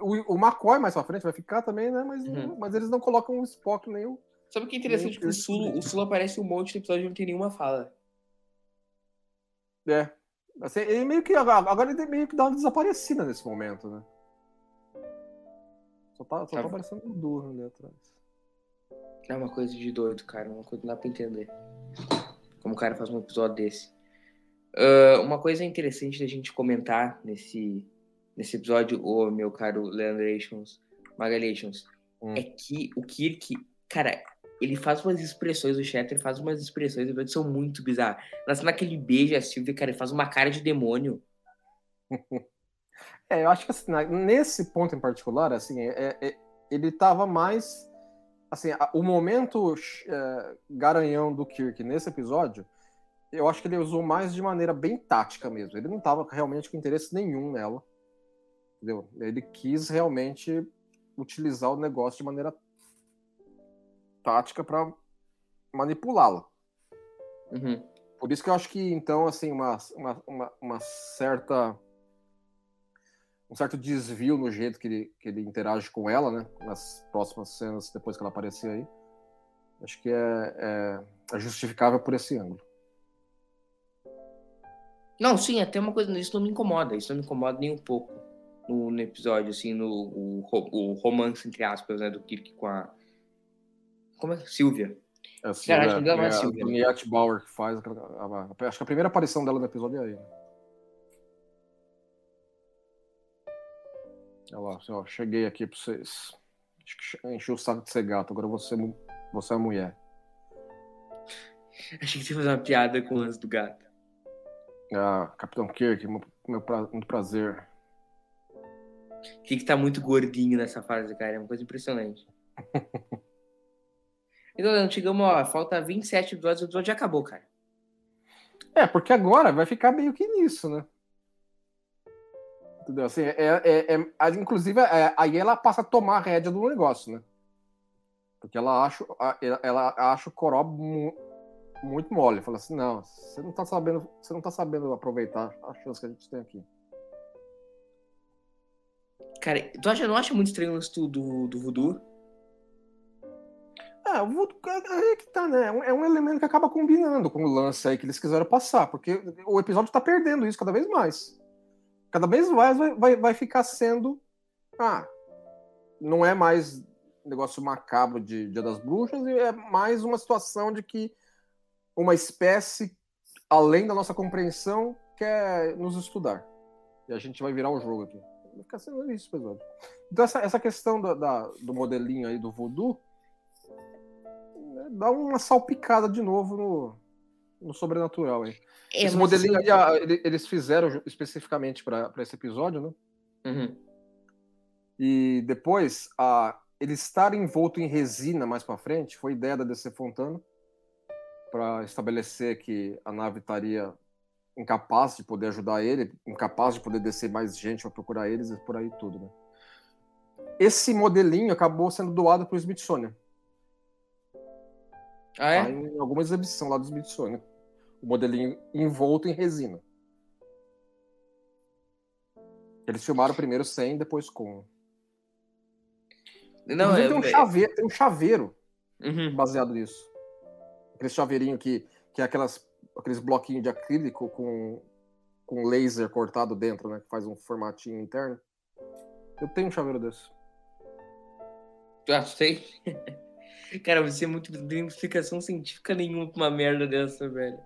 Speaker 2: O, o McCoy mais pra frente vai ficar também, né? Mas,
Speaker 1: Uhum.
Speaker 2: mas eles não colocam o Spock nem o.
Speaker 1: Sabe o que é interessante? Que o Sul, o Sul aparece um monte no episódio e não tem nenhuma fala.
Speaker 2: É. Assim, ele meio que. Agora ele meio que dá uma desaparecida nesse momento, né? Só tá, só Tá. aparecendo o Durham ali atrás.
Speaker 1: É uma coisa de doido, cara. Uma coisa que não dá pra entender. Como o cara faz um episódio desse. Ah, uma coisa interessante da gente comentar nesse, nesse episódio, ô meu caro Leandrations, Magalations,
Speaker 2: Hum.
Speaker 1: é que o Kirk, cara, ele faz umas expressões, o Shatter faz umas expressões que são muito bizarras. Na cena que ele beija a Sylvia, cara, ele faz uma cara de demônio. [laughs]
Speaker 2: É, eu acho que assim, nesse ponto em particular, assim, é- é- ele tava mais. Assim, o momento é, garanhão do Kirk nesse episódio, eu acho que ele usou mais de maneira bem tática mesmo. Ele não tava realmente com interesse nenhum nela. Entendeu? Ele quis realmente utilizar o negócio de maneira tática para manipulá-la.
Speaker 1: Uhum.
Speaker 2: Por isso que eu acho que, então, assim, uma, uma, uma, uma certa. Um certo desvio no jeito que ele, que ele interage com ela, né? Nas próximas cenas, depois que ela aparecer aí. Acho que é, é, é justificável por esse ângulo.
Speaker 1: Não, sim, até uma coisa, isso não me incomoda, isso não me incomoda nem um pouco no, no episódio, assim, no o, o romance, entre aspas, né, do Kirk com a. Como é? Silvia.
Speaker 2: É, assim,
Speaker 1: Cara, acho
Speaker 2: é, é a
Speaker 1: Silvia.
Speaker 2: Juliette Bauer que faz. a- a- acho que a primeira aparição dela no episódio é aí. Né? Olha lá, assim, ó, cheguei aqui pra vocês. Acho que che- enchi o saco de ser gato, agora você, você é mulher.
Speaker 1: Achei que você ia fazer uma piada com o lance do gato.
Speaker 2: Ah, Capitão Kirk, meu, meu pra- muito prazer.
Speaker 1: Kirk tá muito gordinho nessa fase, cara, é uma coisa impressionante. [laughs] Então, Leandro, chegamos, ó, falta 27 episódios, o episódio já acabou, cara.
Speaker 2: É, porque agora vai ficar meio que nisso, né? Entendeu? Assim, é, é, é- a- inclusive, é, aí ela passa a tomar a rédea do negócio, né? Porque ela acha, ela- acha o Coró mu- muito mole. Fala assim, não, você não tá sabendo, você não tá sabendo aproveitar a chance que a gente tem aqui.
Speaker 1: Cara, tu acha, não acha muito estranho o lance do, do, do voodoo?
Speaker 2: É, o voodoo é, é que tá, né? É um, é um elemento que acaba combinando com o lance aí que eles quiseram passar, porque o episódio tá perdendo isso cada vez mais. Cada vez mais vai, vai, vai ficar sendo. Ah, não é mais negócio macabro de Dia das Bruxas, e é mais uma situação de que uma espécie, além da nossa compreensão, quer nos estudar. E a gente vai virar o jogo aqui. Vai ficar sendo isso, episódio. Então, essa, essa questão da, da- do modelinho aí do voodoo né, dá uma salpicada de novo no, no sobrenatural aí.
Speaker 1: É,
Speaker 2: esse modelinho aí, ah, ele- eles fizeram especificamente para esse episódio, né?
Speaker 1: Uhum.
Speaker 2: E depois, a, ele estar envolto em resina mais para frente foi ideia da DC Fontana para estabelecer que a nave estaria incapaz de poder ajudar ele, incapaz de poder descer mais gente para procurar eles e por aí tudo, né? Esse modelinho acabou sendo doado para o Smithsonian.
Speaker 1: Ah,
Speaker 2: Tá
Speaker 1: é?
Speaker 2: em alguma exibição lá do Smithsonian. O modelinho envolto em resina. Eles filmaram primeiro sem, depois com.
Speaker 1: Não,
Speaker 2: Inclusive,
Speaker 1: é,
Speaker 2: tem, um
Speaker 1: é-
Speaker 2: chaveiro, tem um chaveiro
Speaker 1: Uhum.
Speaker 2: baseado nisso. Aquele chaveirinho que, que é aquelas, aqueles bloquinhos de acrílico com, com laser cortado dentro, né? Que faz um formatinho interno. Eu tenho um chaveiro desse.
Speaker 1: Ah, sei. [laughs] Cara, você é muito. Não tem explicação científica nenhuma pra uma merda dessa, velho.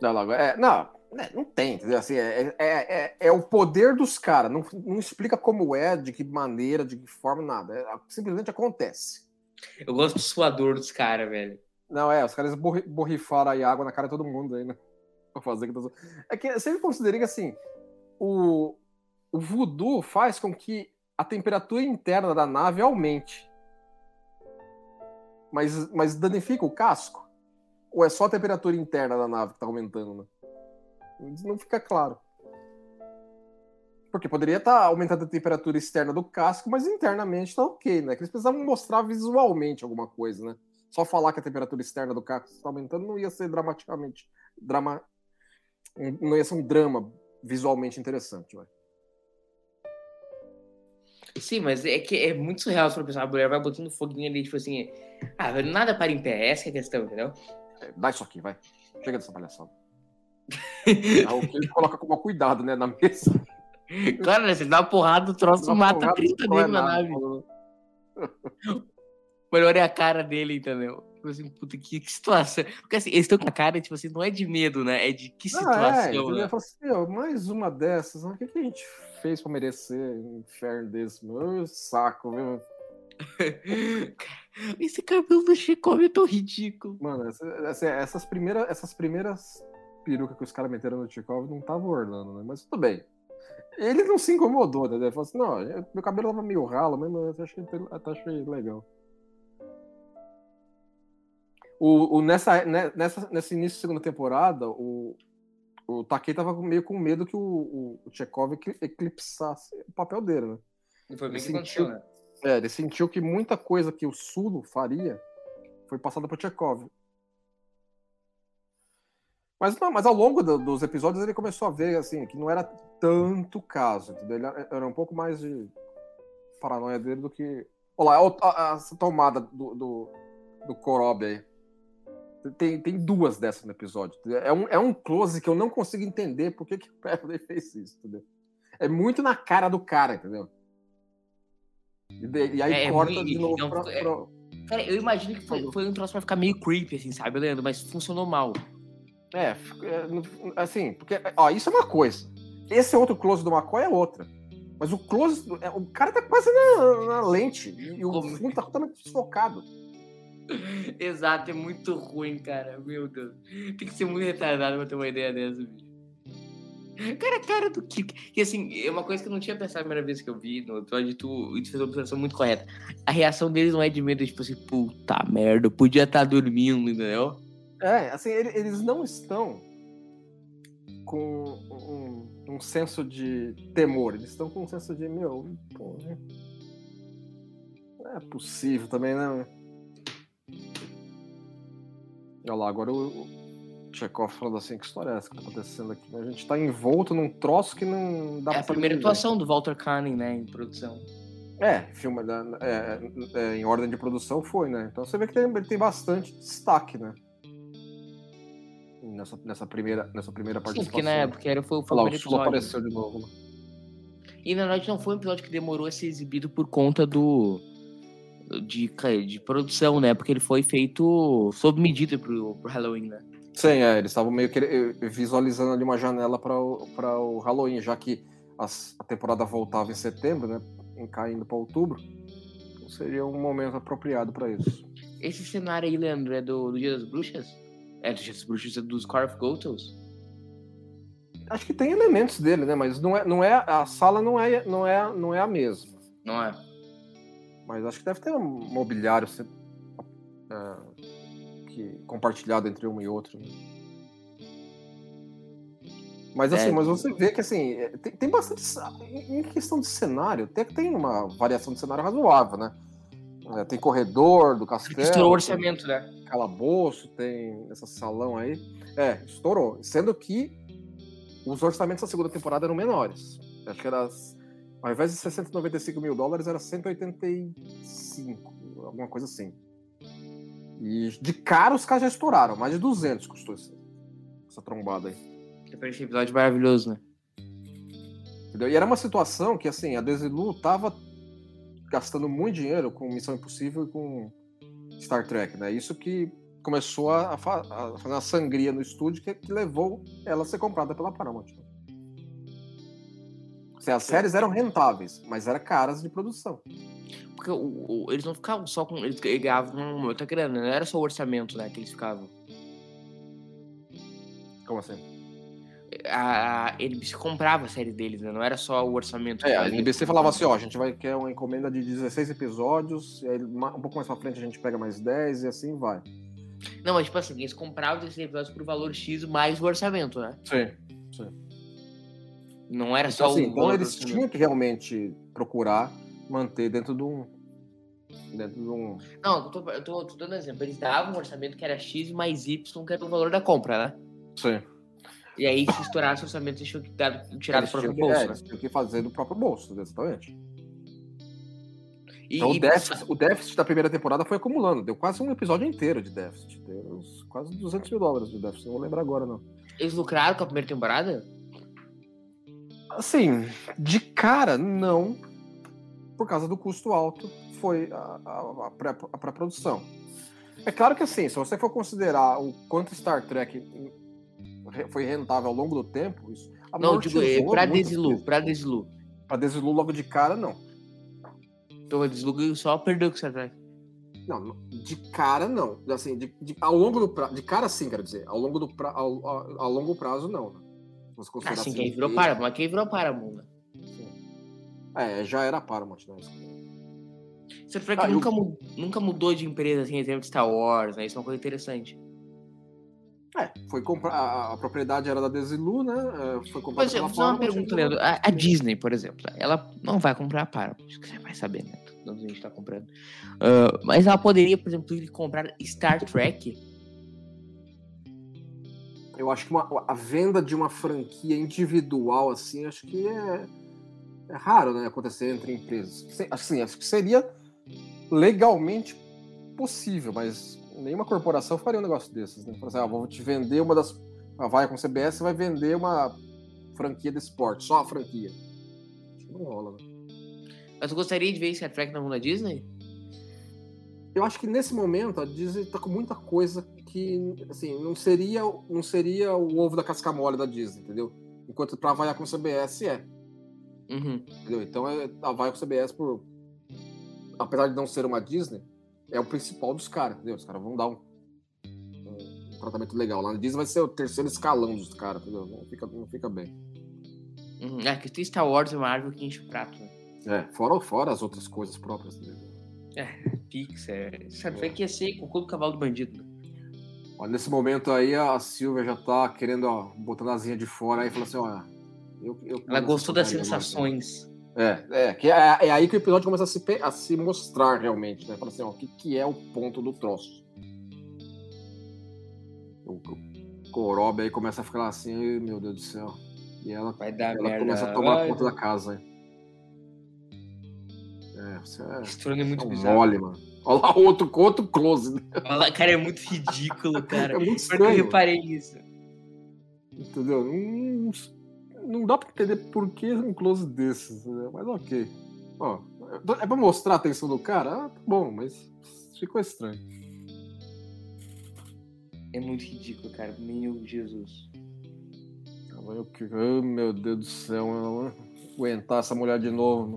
Speaker 2: Não, não, é, não, né, não tem, entendeu? Assim, é, é, é, é o poder dos caras. Não, não explica como é, de que maneira, de que forma, nada. É, simplesmente acontece.
Speaker 1: Eu gosto do suador dos caras, velho.
Speaker 2: Não, é, os caras borri- borrifaram aí água na cara de todo mundo aí, né? [laughs] Pra fazer que É que eu sempre considerei que assim, o, o voodoo faz com que a temperatura interna da nave aumente. Mas, mas danifica o casco. Ou é só a temperatura interna da nave que tá aumentando, né? Não fica claro. Porque poderia estar tá aumentando a temperatura externa do casco, mas internamente tá ok, né? Que eles precisavam mostrar visualmente alguma coisa, né? Só falar que a temperatura externa do casco está aumentando não ia ser dramaticamente. Drama, não ia ser um drama visualmente interessante, vai.
Speaker 1: Sim, mas é que é muito surreal se pensar, a mulher vai botando foguinho ali, tipo assim, ah, nada para em pé, essa é a questão, entendeu?
Speaker 2: É, dá isso aqui, vai. Chega dessa palhaçada. [laughs] é o que ele coloca com cuidado, né, na mesa.
Speaker 1: Claro, né, você dá uma porrada, o troço mata porrada, 30 dele na nave. Mas olha a cara dele, entendeu? Tipo assim, puta, que, que situação. Porque assim, eles estão com a cara, tipo assim, não é de medo, né? É de que situação. Ah, é, né?
Speaker 2: assim, mais uma dessas, o que, que a gente fez pra merecer um inferno desse? Meu saco, viu? [laughs]
Speaker 1: Esse cabelo do Chico é tão ridículo.
Speaker 2: Mano, essa, essas, primeiras, essas primeiras perucas que os caras meteram no Chikov não estavam orlando, né? Mas tudo bem. Ele não se incomodou, né? Ele falou assim: não, meu cabelo tava meio ralo mesmo, eu achei, eu achei legal. O, o, nessa, né, nessa, nesse início da segunda temporada, o, o Takei tava meio com medo que o, o, o Chekhov eclipsasse o papel dele, né?
Speaker 1: E foi bem que sentiu, né?
Speaker 2: É, ele sentiu que muita coisa que o Sulo faria foi passada por Chekhov. Mas, não, mas ao longo do, dos episódios ele começou a ver assim que não era tanto caso, entendeu? Ele era um pouco mais de paranoia dele do que. Olha lá, essa tomada do, do, do Korob aí. Tem, tem duas dessas no episódio. É um, é um close que eu não consigo entender por que, que o Presley [laughs] fez isso, entendeu? É muito na cara do cara, entendeu? E, de, e aí é, é corta é, de novo não, pra,
Speaker 1: é, pra... Cara, eu imagino que foi, foi um troço pra ficar meio creepy, assim, sabe, Leandro? Mas funcionou mal.
Speaker 2: É, é assim, porque, ó, isso é uma coisa. Esse é outro close do McCoy é outra. Mas o close, o cara tá quase na, na lente e o fundo tá totalmente desfocado. [laughs]
Speaker 1: Exato, é muito ruim, cara. Meu Deus. Tem que ser muito retardado pra ter uma ideia dessa, bicho. Cara, cara do que. E assim, é uma coisa que eu não tinha pensado a primeira vez que eu vi no episódio, tu, tu fez uma observação muito correta. A reação deles não é de medo, é tipo assim, puta merda, eu podia estar tá dormindo, entendeu?
Speaker 2: É, assim, eles não estão com um, um senso de temor, eles estão com um senso de, meu, pô, né? Não é possível também, né? Olha lá, agora o, Chekhov falando assim, que história é essa que tá acontecendo aqui? A gente tá envolto num troço que não dá
Speaker 1: é pra... É a primeira atuação do Walter Canning, né, em produção.
Speaker 2: É, filme é, é, em ordem de produção foi, né? Então você vê que tem, ele tem bastante destaque, né? Nessa, nessa, primeira, nessa primeira participação. Sim,
Speaker 1: porque na época era, foi, foi o primeiro
Speaker 2: episódio. apareceu de novo. Né?
Speaker 1: E na verdade não foi um episódio que demorou a ser exibido por conta do de, de produção, né? Porque ele foi feito sob medida pro, pro Halloween, né?
Speaker 2: Sim, é, eles estavam meio que eh, visualizando ali uma janela para o, o Halloween, já que as, a temporada voltava em setembro, né? Caindo para outubro. Então seria um momento apropriado para isso.
Speaker 1: Esse cenário aí, Leandro, é do, do Dia das Bruxas? É do Dia das Bruxas, é dos Car of Gotos?
Speaker 2: Acho que tem elementos dele, né? Mas não é, não é a sala não é, não é, não é a mesma.
Speaker 1: Não é.
Speaker 2: Mas acho que deve ter um mobiliário é, que, compartilhado entre um e outro. Né? Mas assim, é, mas você vê que assim, é, tem, tem, bastante. Em questão de cenário, até que tem uma variação de cenário razoável, né? É, tem corredor do castelo.
Speaker 1: Estourou o orçamento, né?
Speaker 2: Calabouço, tem esse salão aí. É, estourou. Sendo que os orçamentos da segunda temporada eram menores. Acho que era ao invés de 695 mil dólares, era 185, alguma coisa assim. E de cara os caras já estouraram, mais de 200 custou essa, essa trombada aí.
Speaker 1: Depois desse episódio maravilhoso, né?
Speaker 2: Entendeu? E era uma situação que, assim, a Desilu tava gastando muito dinheiro com Missão Impossível e com Star Trek, né? Isso que começou a, a, a fazer uma sangria no estúdio que, que, levou ela a ser comprada pela Paramount. Assim, as séries eram rentáveis, mas eram caras de produção.
Speaker 1: Porque o, o, eles não ficavam só com. Eles ganhavam muita grana, não era só o orçamento, né? Que eles ficavam.
Speaker 2: Como assim?
Speaker 1: A, a NBC comprava a série deles, né? Não era só o orçamento.
Speaker 2: É, a NBC falava assim, ó, a gente vai querer uma encomenda de 16 episódios, e aí um pouco mais pra frente a gente pega mais 10 e assim vai.
Speaker 1: Não, mas tipo assim, eles compravam esses episódios por valor X mais o orçamento, né?
Speaker 2: Sim.
Speaker 1: Não era
Speaker 2: Então,
Speaker 1: só
Speaker 2: assim,
Speaker 1: o
Speaker 2: então eles tinham que realmente procurar manter dentro de um. Dentro de um.
Speaker 1: Não, eu tô, eu tô, tô dando exemplo. Eles davam um orçamento que era X mais Y, que era o valor da compra, né?
Speaker 2: Sim.
Speaker 1: E aí, se estourasse o orçamento, eles tinham que dar, tirar do próprio
Speaker 2: que-
Speaker 1: bolso,
Speaker 2: é,
Speaker 1: né?
Speaker 2: eles tinham que fazer do próprio bolso, exatamente.
Speaker 1: E,
Speaker 2: Então,
Speaker 1: e-
Speaker 2: o, déficit, o déficit da primeira temporada foi acumulando. Deu quase um episódio inteiro de déficit. Deu uns quase 200 mil dólares de déficit. Não vou lembrar agora, não.
Speaker 1: eles lucraram com a primeira temporada?
Speaker 2: Assim, de cara, não. Por causa do custo alto, foi a, a, a pré- a pré-produção. É claro que, assim, se você for considerar o quanto Star Trek re- foi rentável ao longo do tempo, isso
Speaker 1: Não, digo, é,
Speaker 2: muitas
Speaker 1: Desilu, pra Desilu.
Speaker 2: Pra Desilu logo de cara, não.
Speaker 1: Então, a Desilu só perdeu com Star Trek.
Speaker 2: Não, não, de cara não. Assim, de, de- ao longo do prazo. De cara sim, quero dizer. Ao longo, do pra, ao, ao, ao longo prazo, não. Né? Se você
Speaker 1: Ah, sim,
Speaker 2: assim,
Speaker 1: quem virou
Speaker 2: que-
Speaker 1: Paramount, mas quem virou Paramount, né?
Speaker 2: É, já era Paramount, né?
Speaker 1: Star Trek
Speaker 2: Ah, eu-
Speaker 1: nunca, mu- nunca mudou de empresa, assim, em termos de Star Wars, né? Isso é uma coisa interessante.
Speaker 2: É, foi comprar. A, a propriedade era da Desilu, né? é, Foi comprada
Speaker 1: Mas eu
Speaker 2: pela
Speaker 1: fazer uma
Speaker 2: Paramount,
Speaker 1: pergunta,
Speaker 2: e-
Speaker 1: Leandro. A, a Disney, por exemplo, ela não vai comprar a Paramount, que você vai saber, né? Mundo a gente tá comprando. Ah, mas ela poderia, por exemplo, comprar Star Trek.
Speaker 2: Eu acho que uma- a venda de uma franquia individual, assim, acho que é, é raro, né? Acontecer entre empresas. Assim, acho que seria legalmente possível, mas nenhuma corporação faria um negócio desses, né? Falar assim, ah, vou te vender uma das. A Vai com CBS vai vender uma franquia de esporte, só a franquia. Acho que não rola, né?
Speaker 1: Mas tu gostaria de ver Star Trek na mão da Disney?
Speaker 2: Eu acho que nesse momento a Disney tá com muita coisa que, assim, não seria, não seria o ovo da casca mole da Disney, entendeu? Enquanto pra avaliar com a CBS é.
Speaker 1: Uhum.
Speaker 2: Entendeu? Então é, a vai com a CBS por. Apesar de não ser uma Disney, é o principal dos caras, entendeu? Os caras vão dar um, um tratamento legal. Lá na Disney vai ser o terceiro escalão dos caras, entendeu? Não fica, não fica bem.
Speaker 1: Uhum. É, que tem Star Wars e Marvel que enche o prato, né?
Speaker 2: É, fora, fora as outras coisas próprias dele.
Speaker 1: Pixar. Star Trek ia ser cocô do cavalo do bandido.
Speaker 2: Olha, nesse momento aí a Silvia já tá querendo, ó, botando a asinha de fora aí e falou assim, ó. Eu, eu
Speaker 1: Ela gostou das sensações.
Speaker 2: É, é, que é, é aí que o episódio começa a se, a se mostrar realmente, né? Fala assim, ó, o que, que é o ponto do troço. O, o Korob aí começa a ficar assim, "Ai, meu Deus do céu. E ela,
Speaker 1: Vai dar
Speaker 2: ela
Speaker 1: merda.
Speaker 2: começa a tomar
Speaker 1: Ai,
Speaker 2: conta da casa? É, você é,
Speaker 1: Esse trono é muito
Speaker 2: é um
Speaker 1: bizarro.
Speaker 2: mole, mano. Olha lá outro, outro close. né?
Speaker 1: Olha lá, Cara, é muito ridículo, [laughs] cara.
Speaker 2: É muito
Speaker 1: Porque eu
Speaker 2: estranho.
Speaker 1: reparei nisso.
Speaker 2: Entendeu? Não, não dá pra entender por que um close desses, né? mas ok. Ó, é pra mostrar a atenção do cara? Ah, tá bom, mas ficou estranho.
Speaker 1: É muito ridículo, cara. Meu Jesus.
Speaker 2: Eu ai, meu Deus do céu, eu não aguentar essa mulher de novo.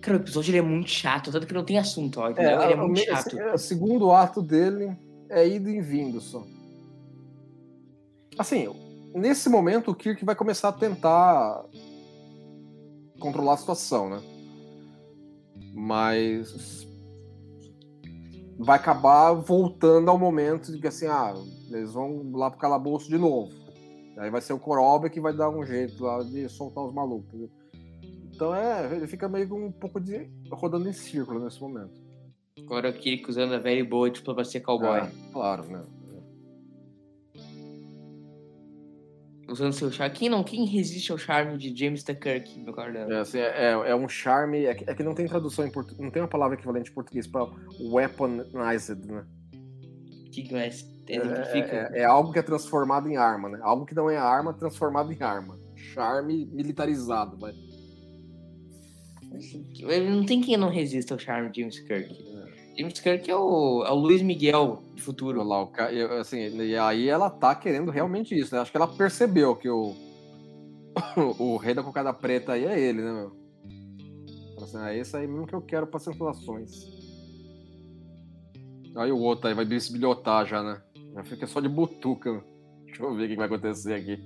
Speaker 1: Cara, o episódio ele é muito chato, tanto que não tem assunto, ó. Entendeu? ele é muito chato.
Speaker 2: é, o segundo ato dele é ido e vindo só. Assim, nesse momento o Kirk vai começar a tentar controlar a situação, né? Mas vai acabar voltando ao momento de que assim, ah, eles vão lá pro calabouço de novo. Aí vai ser o Korob que vai dar um jeito lá de soltar os malucos. Então é, ele fica meio com um pouco de rodando em círculo nesse momento.
Speaker 1: Agora o Kirk usando a velha boa diplomacia cowboy.
Speaker 2: Ah, claro, né?
Speaker 1: Usando seu charme. Quem não? Quem resiste ao charme de James T. Kirk, meu guardando?
Speaker 2: É, assim, é, é um charme. É que, é que não tem tradução em português. Não tem uma palavra equivalente em português para weaponized, né?
Speaker 1: O que, que mais
Speaker 2: É,
Speaker 1: exemplifica?
Speaker 2: é- é algo que é transformado em arma, né? Algo que não é arma, transformado em arma. Charme militarizado, vai.
Speaker 1: Não tem quem não resista ao charme de James Kirk. James Kirk é o, é o Luiz Miguel do futuro.
Speaker 2: Lá, o e, assim, e aí ela tá querendo realmente isso, né? Acho que ela percebeu que o, [coughs] o rei da cocada preta aí é ele, né, meu? Assim, ah, esse aí mesmo que eu quero para sensações. Aí o outro aí vai bisbilhotar já, né? Já fica só de butuca. Deixa eu ver o que vai acontecer aqui.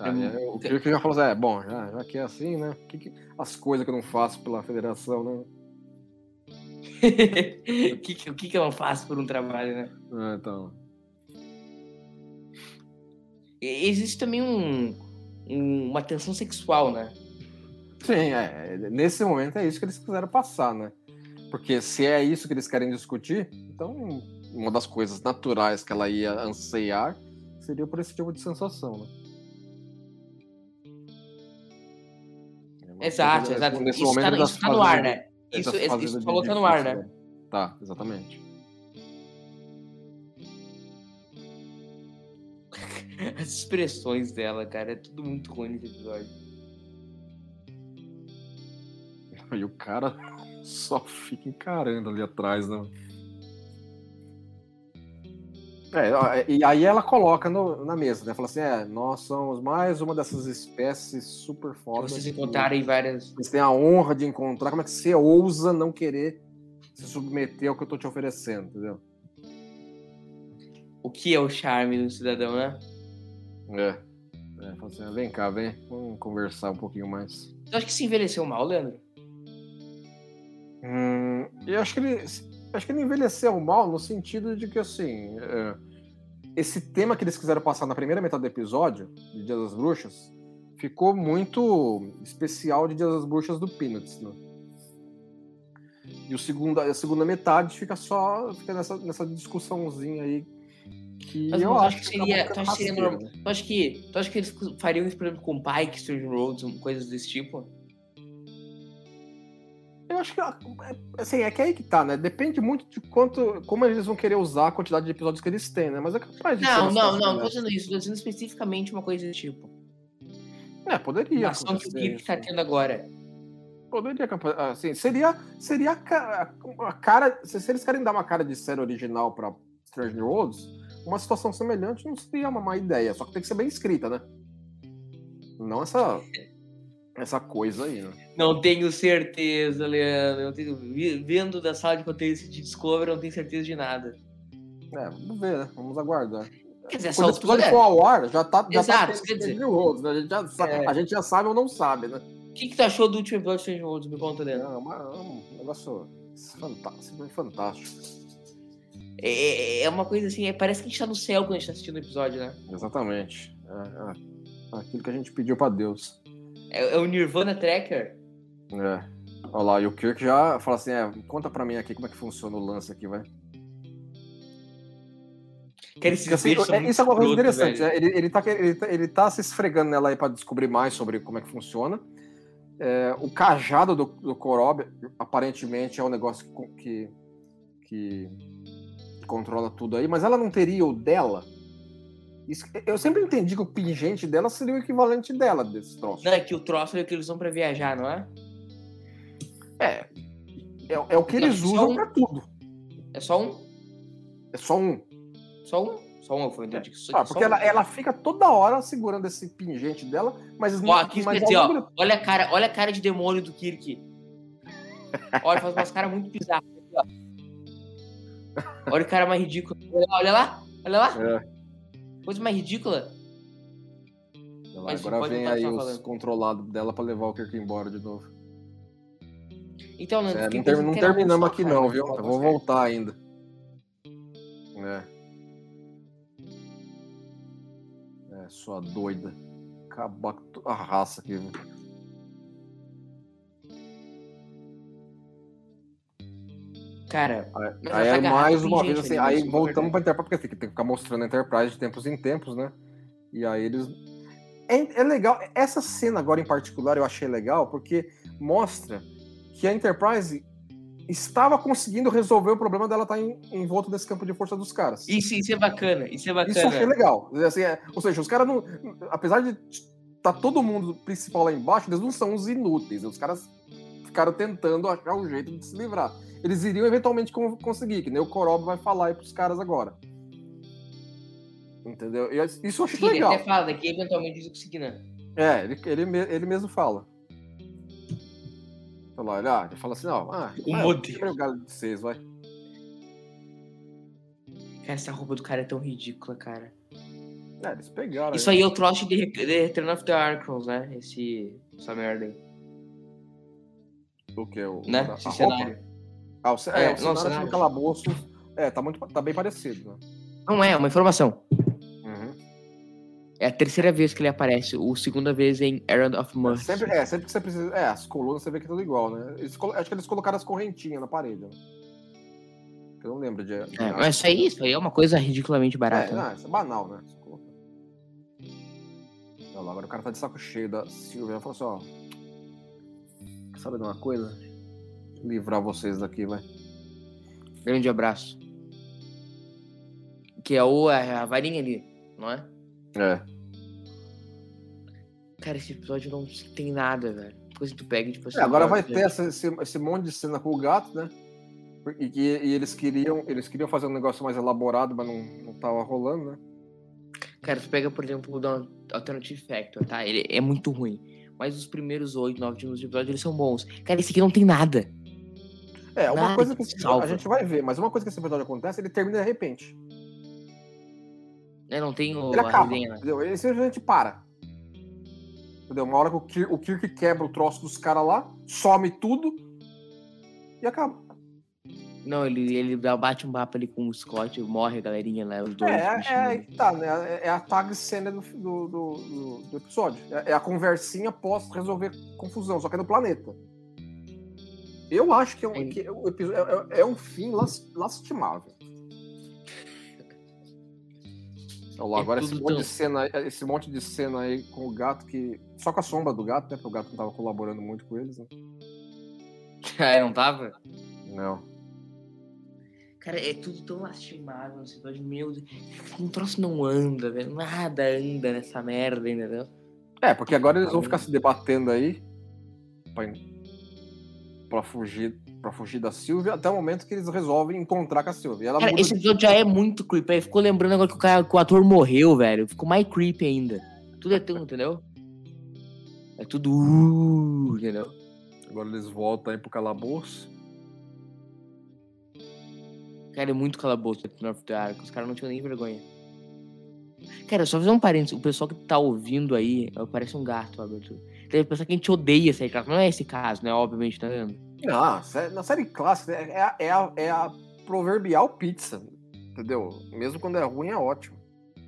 Speaker 2: Aí, é, o Kirk já falou assim, é, bom, já, já que é assim, né? Que que- as coisas que eu não faço pela federação, né?
Speaker 1: o, [laughs] que, que- o que, que eu faço por um trabalho, né?
Speaker 2: É, então.
Speaker 1: Existe também um, um- uma tensão sexual, né?
Speaker 2: Sim, é, nesse momento é isso que eles quiseram passar, né? Porque se é isso que eles querem discutir, então uma das coisas naturais que ela ia anseiar seria por esse tipo de sensação, né?
Speaker 1: Exato,
Speaker 2: coisa-
Speaker 1: exato.
Speaker 2: nesse
Speaker 1: Isso tá,
Speaker 2: momento
Speaker 1: no-
Speaker 2: das
Speaker 1: isso tá no ar, né? Isso,
Speaker 2: das
Speaker 1: isso, isso falou tá no ar,
Speaker 2: difícil,
Speaker 1: né?
Speaker 2: Tá, exatamente. [laughs]
Speaker 1: As expressões dela, cara, é tudo muito ruim nesse episódio.
Speaker 2: E o cara [laughs] só fica encarando ali atrás, né? É, ó, e aí ela coloca no- na mesa, né? Fala assim: é, nós somos mais uma dessas espécies super fodas.
Speaker 1: vocês encontrarem várias.
Speaker 2: Vocês têm a honra de encontrar. Como é que você ousa não querer se submeter ao que eu tô te oferecendo, entendeu?
Speaker 1: O que é o charme do cidadão, né?
Speaker 2: É. é fala assim, vem cá, vem, vamos conversar um pouquinho mais.
Speaker 1: Tu acha que se envelheceu mal, Leandro?
Speaker 2: Hum, eu acho que ele. Acho que ele envelheceu mal no sentido de que assim. é, esse tema que eles quiseram passar na primeira metade do episódio, de Dia das Bruxas, ficou muito especial de Dia das Bruxas do Peanuts, né? E o segundo, a segunda metade fica só fica nessa, nessa discussãozinha aí que
Speaker 1: Mas
Speaker 2: eu acho
Speaker 1: que seria, tu acha que seria normal?
Speaker 2: né?
Speaker 1: Tu acha que, tu acha que eles fariam isso, por exemplo, com Pike, Strange Roads, coisas desse tipo?
Speaker 2: Acho que é- assim, é que aí que tá, né? Depende muito de quanto. como eles vão querer usar a quantidade de episódios que eles têm, né? Mas é capaz de
Speaker 1: Não, não, não, não tô
Speaker 2: dessa.
Speaker 1: dizendo isso, tô dizendo especificamente uma coisa desse tipo.
Speaker 2: É, poderia.
Speaker 1: A ação que o
Speaker 2: isso,
Speaker 1: tá
Speaker 2: né?
Speaker 1: tendo agora.
Speaker 2: Poderia, campa- assim, seria, seria a ca- a cara. Se, se eles querem dar uma cara de série original pra Strange New Worlds, uma situação semelhante não seria uma má ideia. Só que tem que ser bem escrita, né? Não essa. [laughs] Essa coisa aí, né?
Speaker 1: Não tenho certeza, Leandro. Eu tenho, vendo da sala de conteúdo de Discovery, eu não tenho certeza de nada.
Speaker 2: É, vamos ver, né? Vamos aguardar.
Speaker 1: Quer dizer,
Speaker 2: Quando
Speaker 1: essa
Speaker 2: esse episódio
Speaker 1: altura,
Speaker 2: for ao ar, já tá. Já
Speaker 1: Exato,
Speaker 2: tá
Speaker 1: quer dizer-
Speaker 2: né? A gente, já sabe,
Speaker 1: É.
Speaker 2: a gente já sabe ou não sabe, né?
Speaker 1: o que, que tu achou do último episódio de Strange Worlds? Me conta,
Speaker 2: É
Speaker 1: Leandro.
Speaker 2: uma- um negócio fantástico, fantástico.
Speaker 1: É, é- é uma coisa assim, é- parece que a gente tá no céu quando a gente tá assistindo o episódio, né?
Speaker 2: Exatamente. É, é aquilo que a gente pediu pra Deus.
Speaker 1: É, é o Nirvana Tracker.
Speaker 2: É. Olha lá, e o Kirk já fala assim: é, conta pra mim aqui como é que funciona o lance aqui, vai.
Speaker 1: Cara, esses
Speaker 2: assim, é- isso é uma coisa interessante. né? Ele, ele, tá, ele, tá, ele tá se esfregando nela aí pra descobrir mais sobre como é que funciona. É, o cajado do, do Korob, aparentemente, é um negócio que, que, que controla tudo aí, mas ela não teria o dela. Isso- eu sempre entendi que o pingente dela seria o equivalente dela desse troço.
Speaker 1: Não, é que o troço é o que eles usam pra viajar, não é?
Speaker 2: É. É, é o que
Speaker 1: Não,
Speaker 2: eles usam
Speaker 1: um-
Speaker 2: pra tudo.
Speaker 1: É só um?
Speaker 2: É só um.
Speaker 1: Só um? Só um, eu entendi que só,
Speaker 2: Ah,
Speaker 1: só
Speaker 2: porque
Speaker 1: um.
Speaker 2: ela, ela fica toda hora segurando esse pingente dela, mas
Speaker 1: Ó, aqui
Speaker 2: mas ao
Speaker 1: ó.
Speaker 2: mesmo-
Speaker 1: Olha a cara, olha a cara de demônio do Kirk. [laughs] Olha, faz umas caras muito bizarras. Olha o cara mais ridículo. Olha, olha lá, olha lá.
Speaker 2: É.
Speaker 1: Coisa mais ridícula. Mas
Speaker 2: Agora vem aí os
Speaker 1: falando.
Speaker 2: controlados dela pra levar o Kirk embora de novo.
Speaker 1: Então,
Speaker 2: É, não, ter- não terminamos aqui
Speaker 1: cara,
Speaker 2: não,
Speaker 1: mas
Speaker 2: viu? Eu vou voltar ainda. É. É, sua doida. Acabar com a raça aqui, viu?
Speaker 1: Cara,
Speaker 2: Aí,
Speaker 1: Mas
Speaker 2: aí
Speaker 1: essa
Speaker 2: é mais uma vez assim, aí
Speaker 1: é
Speaker 2: voltamos pra Enterprise, porque tem que ficar mostrando a Enterprise de tempos em tempos, né? E aí eles. É, é legal, essa cena agora em particular eu achei legal, porque mostra que a Enterprise estava conseguindo resolver o problema dela estar em, em volta desse campo de força dos caras.
Speaker 1: isso, isso é bacana, isso é bacana.
Speaker 2: Isso eu achei legal. Assim, é- ou seja, os caras não. Apesar de tá todo mundo principal lá embaixo, eles não são os inúteis. Os caras ficaram tentando achar um jeito de se livrar. Eles iriam eventualmente con- conseguir, que nem o Korob vai falar aí pros caras agora. Entendeu? E isso eu achei
Speaker 1: Ele
Speaker 2: legal.
Speaker 1: até fala que eventualmente eles conseguir, né?
Speaker 2: É, ele, ele, ele mesmo fala. Olha lá, ele, ah, ele fala assim, ó, ah,
Speaker 1: O
Speaker 2: vai,
Speaker 1: modelo.
Speaker 2: o galho de vocês, vai.
Speaker 1: Cara, essa roupa do cara é tão ridícula, cara.
Speaker 2: É, eles pegaram.
Speaker 1: Isso aí é o troço de de Return of the Archons, né? Esse, essa merda aí.
Speaker 2: O que? O,
Speaker 1: Né?
Speaker 2: a
Speaker 1: Esse
Speaker 2: roupa? Ah, o,
Speaker 1: É,
Speaker 2: é, o cenário
Speaker 1: cenário.
Speaker 2: de calabouço. É, tá, muito, tá bem parecido, né?
Speaker 1: Não é, é uma informação.
Speaker 2: Uhum.
Speaker 1: É a terceira vez que ele aparece. O segunda vez em Errand of Must.
Speaker 2: Sempre, é, sempre que você precisa. É, as colunas você vê que é tudo igual, né? Eles acho que eles colocaram as correntinhas na parede. Né? Eu não lembro de. de
Speaker 1: É, mas isso aí, isso aí é uma coisa ridiculamente
Speaker 2: É,
Speaker 1: barata. né?
Speaker 2: não, isso é banal, né? Colocar. Olha lá, agora o cara tá de saco cheio da Silvia. Ela falou assim, ó. Sabe de uma coisa? Livrar vocês daqui, vai.
Speaker 1: Grande abraço. Que é o, a, a varinha ali, não é?
Speaker 2: É.
Speaker 1: Cara, esse episódio não tem nada, velho. Depois tu pega e tipo assim.
Speaker 2: É, agora vai ter essa- esse, esse monte de cena com o gato, né? E, que, e eles queriam eles queriam fazer um negócio mais elaborado, mas não, não tava rolando, né?
Speaker 1: Cara, tu pega, por exemplo, o da Alternative Factor, tá? Ele é muito ruim. Mas os primeiros 8, 9 minutos de episódio, eles são bons. Cara, esse aqui não tem nada.
Speaker 2: É, uma
Speaker 1: Nada
Speaker 2: coisa
Speaker 1: que salva.
Speaker 2: a gente vai ver, mas uma coisa que esse episódio acontece, ele termina de repente.
Speaker 1: Né? Não tem o,
Speaker 2: Ele acaba,
Speaker 1: resenha. né?
Speaker 2: entendeu? Ele simplesmente para. Entendeu? Uma hora que o, Kir, o Kirk quebra o troço dos caras lá, some tudo e acaba.
Speaker 1: Não, ele, ele bate um papo ali com o Scott, morre a galerinha lá, os dois.
Speaker 2: É, é, tá, né? É a tag cena do, do, do, do- do episódio. É, é a conversinha após resolver confusão, só que é no planeta. Eu acho que, é um,
Speaker 1: É.
Speaker 2: que o episódio é, é um fim las- lastimável. Olha lá,
Speaker 1: É
Speaker 2: agora esse monte,
Speaker 1: tão-
Speaker 2: de cena, esse monte de cena aí com o gato que. Só com a sombra do gato, né? Porque o gato não tava colaborando muito com eles, né?
Speaker 1: Ah, [laughs] não tava?
Speaker 2: Não.
Speaker 1: Cara, é tudo tão lastimável nesse episódio. Meu Deus. Um troço não anda, velho. Nada anda nessa merda, entendeu?
Speaker 2: É, porque agora eles vão ficar se debatendo aí pra, pra fugir para fugir da Sylvia até o momento que eles resolvem encontrar com a Sylvia. Ela
Speaker 1: Cara, esse
Speaker 2: de-
Speaker 1: episódio já é muito creepy. Aí ficou lembrando agora que o, cara, que o ator morreu, velho. Ficou mais creepy ainda. Tudo é tão, entendeu? É tudo. Uh, entendeu?
Speaker 2: Agora eles voltam aí pro calabouço.
Speaker 1: Cara, é muito calabouço do North Ark. Os caras não tinham nem vergonha. Cara, só fazer um parênteses. O pessoal que tá ouvindo aí parece um gato, a abertura. Deve pensar que a gente odeia esse caso. Não é esse caso, né? Obviamente, tá vendo?
Speaker 2: Na série clássica é, é a- é a, é a proverbial pizza. Entendeu? Mesmo quando é ruim, é ótimo.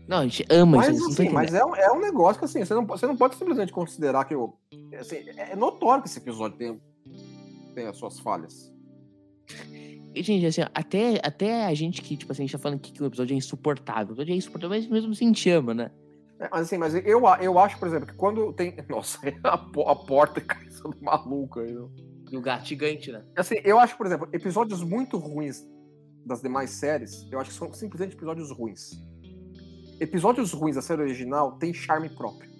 Speaker 1: Não, a gente ama
Speaker 2: Mas,
Speaker 1: isso.
Speaker 2: Assim, mas é, um- é um negócio que assim, você não, você não pode simplesmente considerar que. Assim, é é notório que esse episódio tem, tem as suas falhas.
Speaker 1: E, Gente, assim, até, até a gente que, tipo assim, a gente tá falando aqui que o episódio é insuportável. O episódio é insuportável, mas mesmo assim a gente ama, né?
Speaker 2: É, mas assim, mas eu, eu acho, por exemplo, que quando tem. [laughs] Nossa, a, a porta [laughs] cai do maluco aí. não.
Speaker 1: E o gato gigante, né?
Speaker 2: Assim, eu acho, por exemplo, episódios muito ruins das demais séries, eu acho que são simplesmente episódios ruins. Episódios ruins da série original têm charme próprio.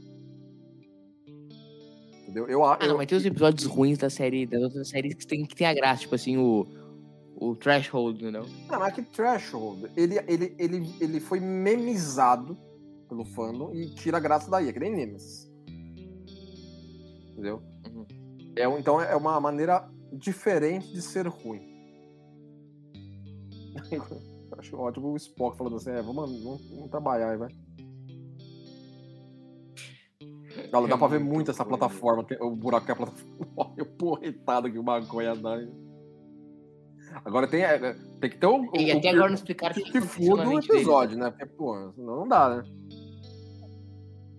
Speaker 2: Entendeu? Eu,
Speaker 1: Ah,
Speaker 2: eu,
Speaker 1: não, mas tem os episódios ruins da série, das outras séries que tem, que tem a graça, tipo assim, o, o Threshold, entendeu?
Speaker 2: Não, mas é que Threshold, ele, ele, ele, ele foi memizado pelo fandom e tira a graça daí, é que nem Nemesis. Entendeu?
Speaker 1: Uhum.
Speaker 2: É, então é uma maneira diferente de ser ruim. [laughs] Eu Acho ótimo o Spock falando assim, é, vamos, vamos, vamos trabalhar aí, vai. Dá
Speaker 1: É
Speaker 2: pra ver
Speaker 1: muito
Speaker 2: essa plataforma, que- o buraco que é a plataforma. [laughs] Olha o porretado que o maconha dá. Agora tem, é, tem que ter o,
Speaker 1: E
Speaker 2: o,
Speaker 1: até
Speaker 2: o
Speaker 1: agora não explicaram o que
Speaker 2: que fuda o
Speaker 1: dele.
Speaker 2: episódio, né? Porque, pô, senão não dá, né?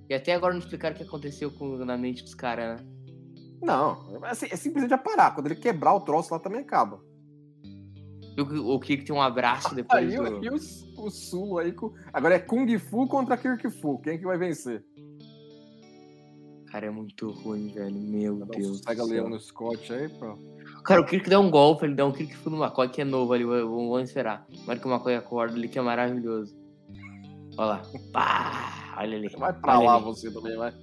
Speaker 1: E até agora não explicaram o que aconteceu com, na mente dos caras, né?
Speaker 2: Não, é, assim, é simplesmente parar. Quando ele quebrar o troço lá também acaba.
Speaker 1: E o, o Kirk tem um abraço [laughs] depois
Speaker 2: Aí
Speaker 1: do...
Speaker 2: e o, o Sul aí. com- Agora é Kung Fu contra Kirk Fu. Quem é que vai vencer?
Speaker 1: Cara, é muito ruim, velho. Meu
Speaker 2: um
Speaker 1: Deus
Speaker 2: Pega leão no Scott aí, pô.
Speaker 1: Cara, o Kirk dá um golpe, ele dá um Kirk no McCoy que é novo ali, vamos esperar. Que o McCoy acorda, ele que é maravilhoso. Olha lá. [laughs] Pá! Olha ali.
Speaker 2: Vai pra
Speaker 1: olha
Speaker 2: lá você também, vai.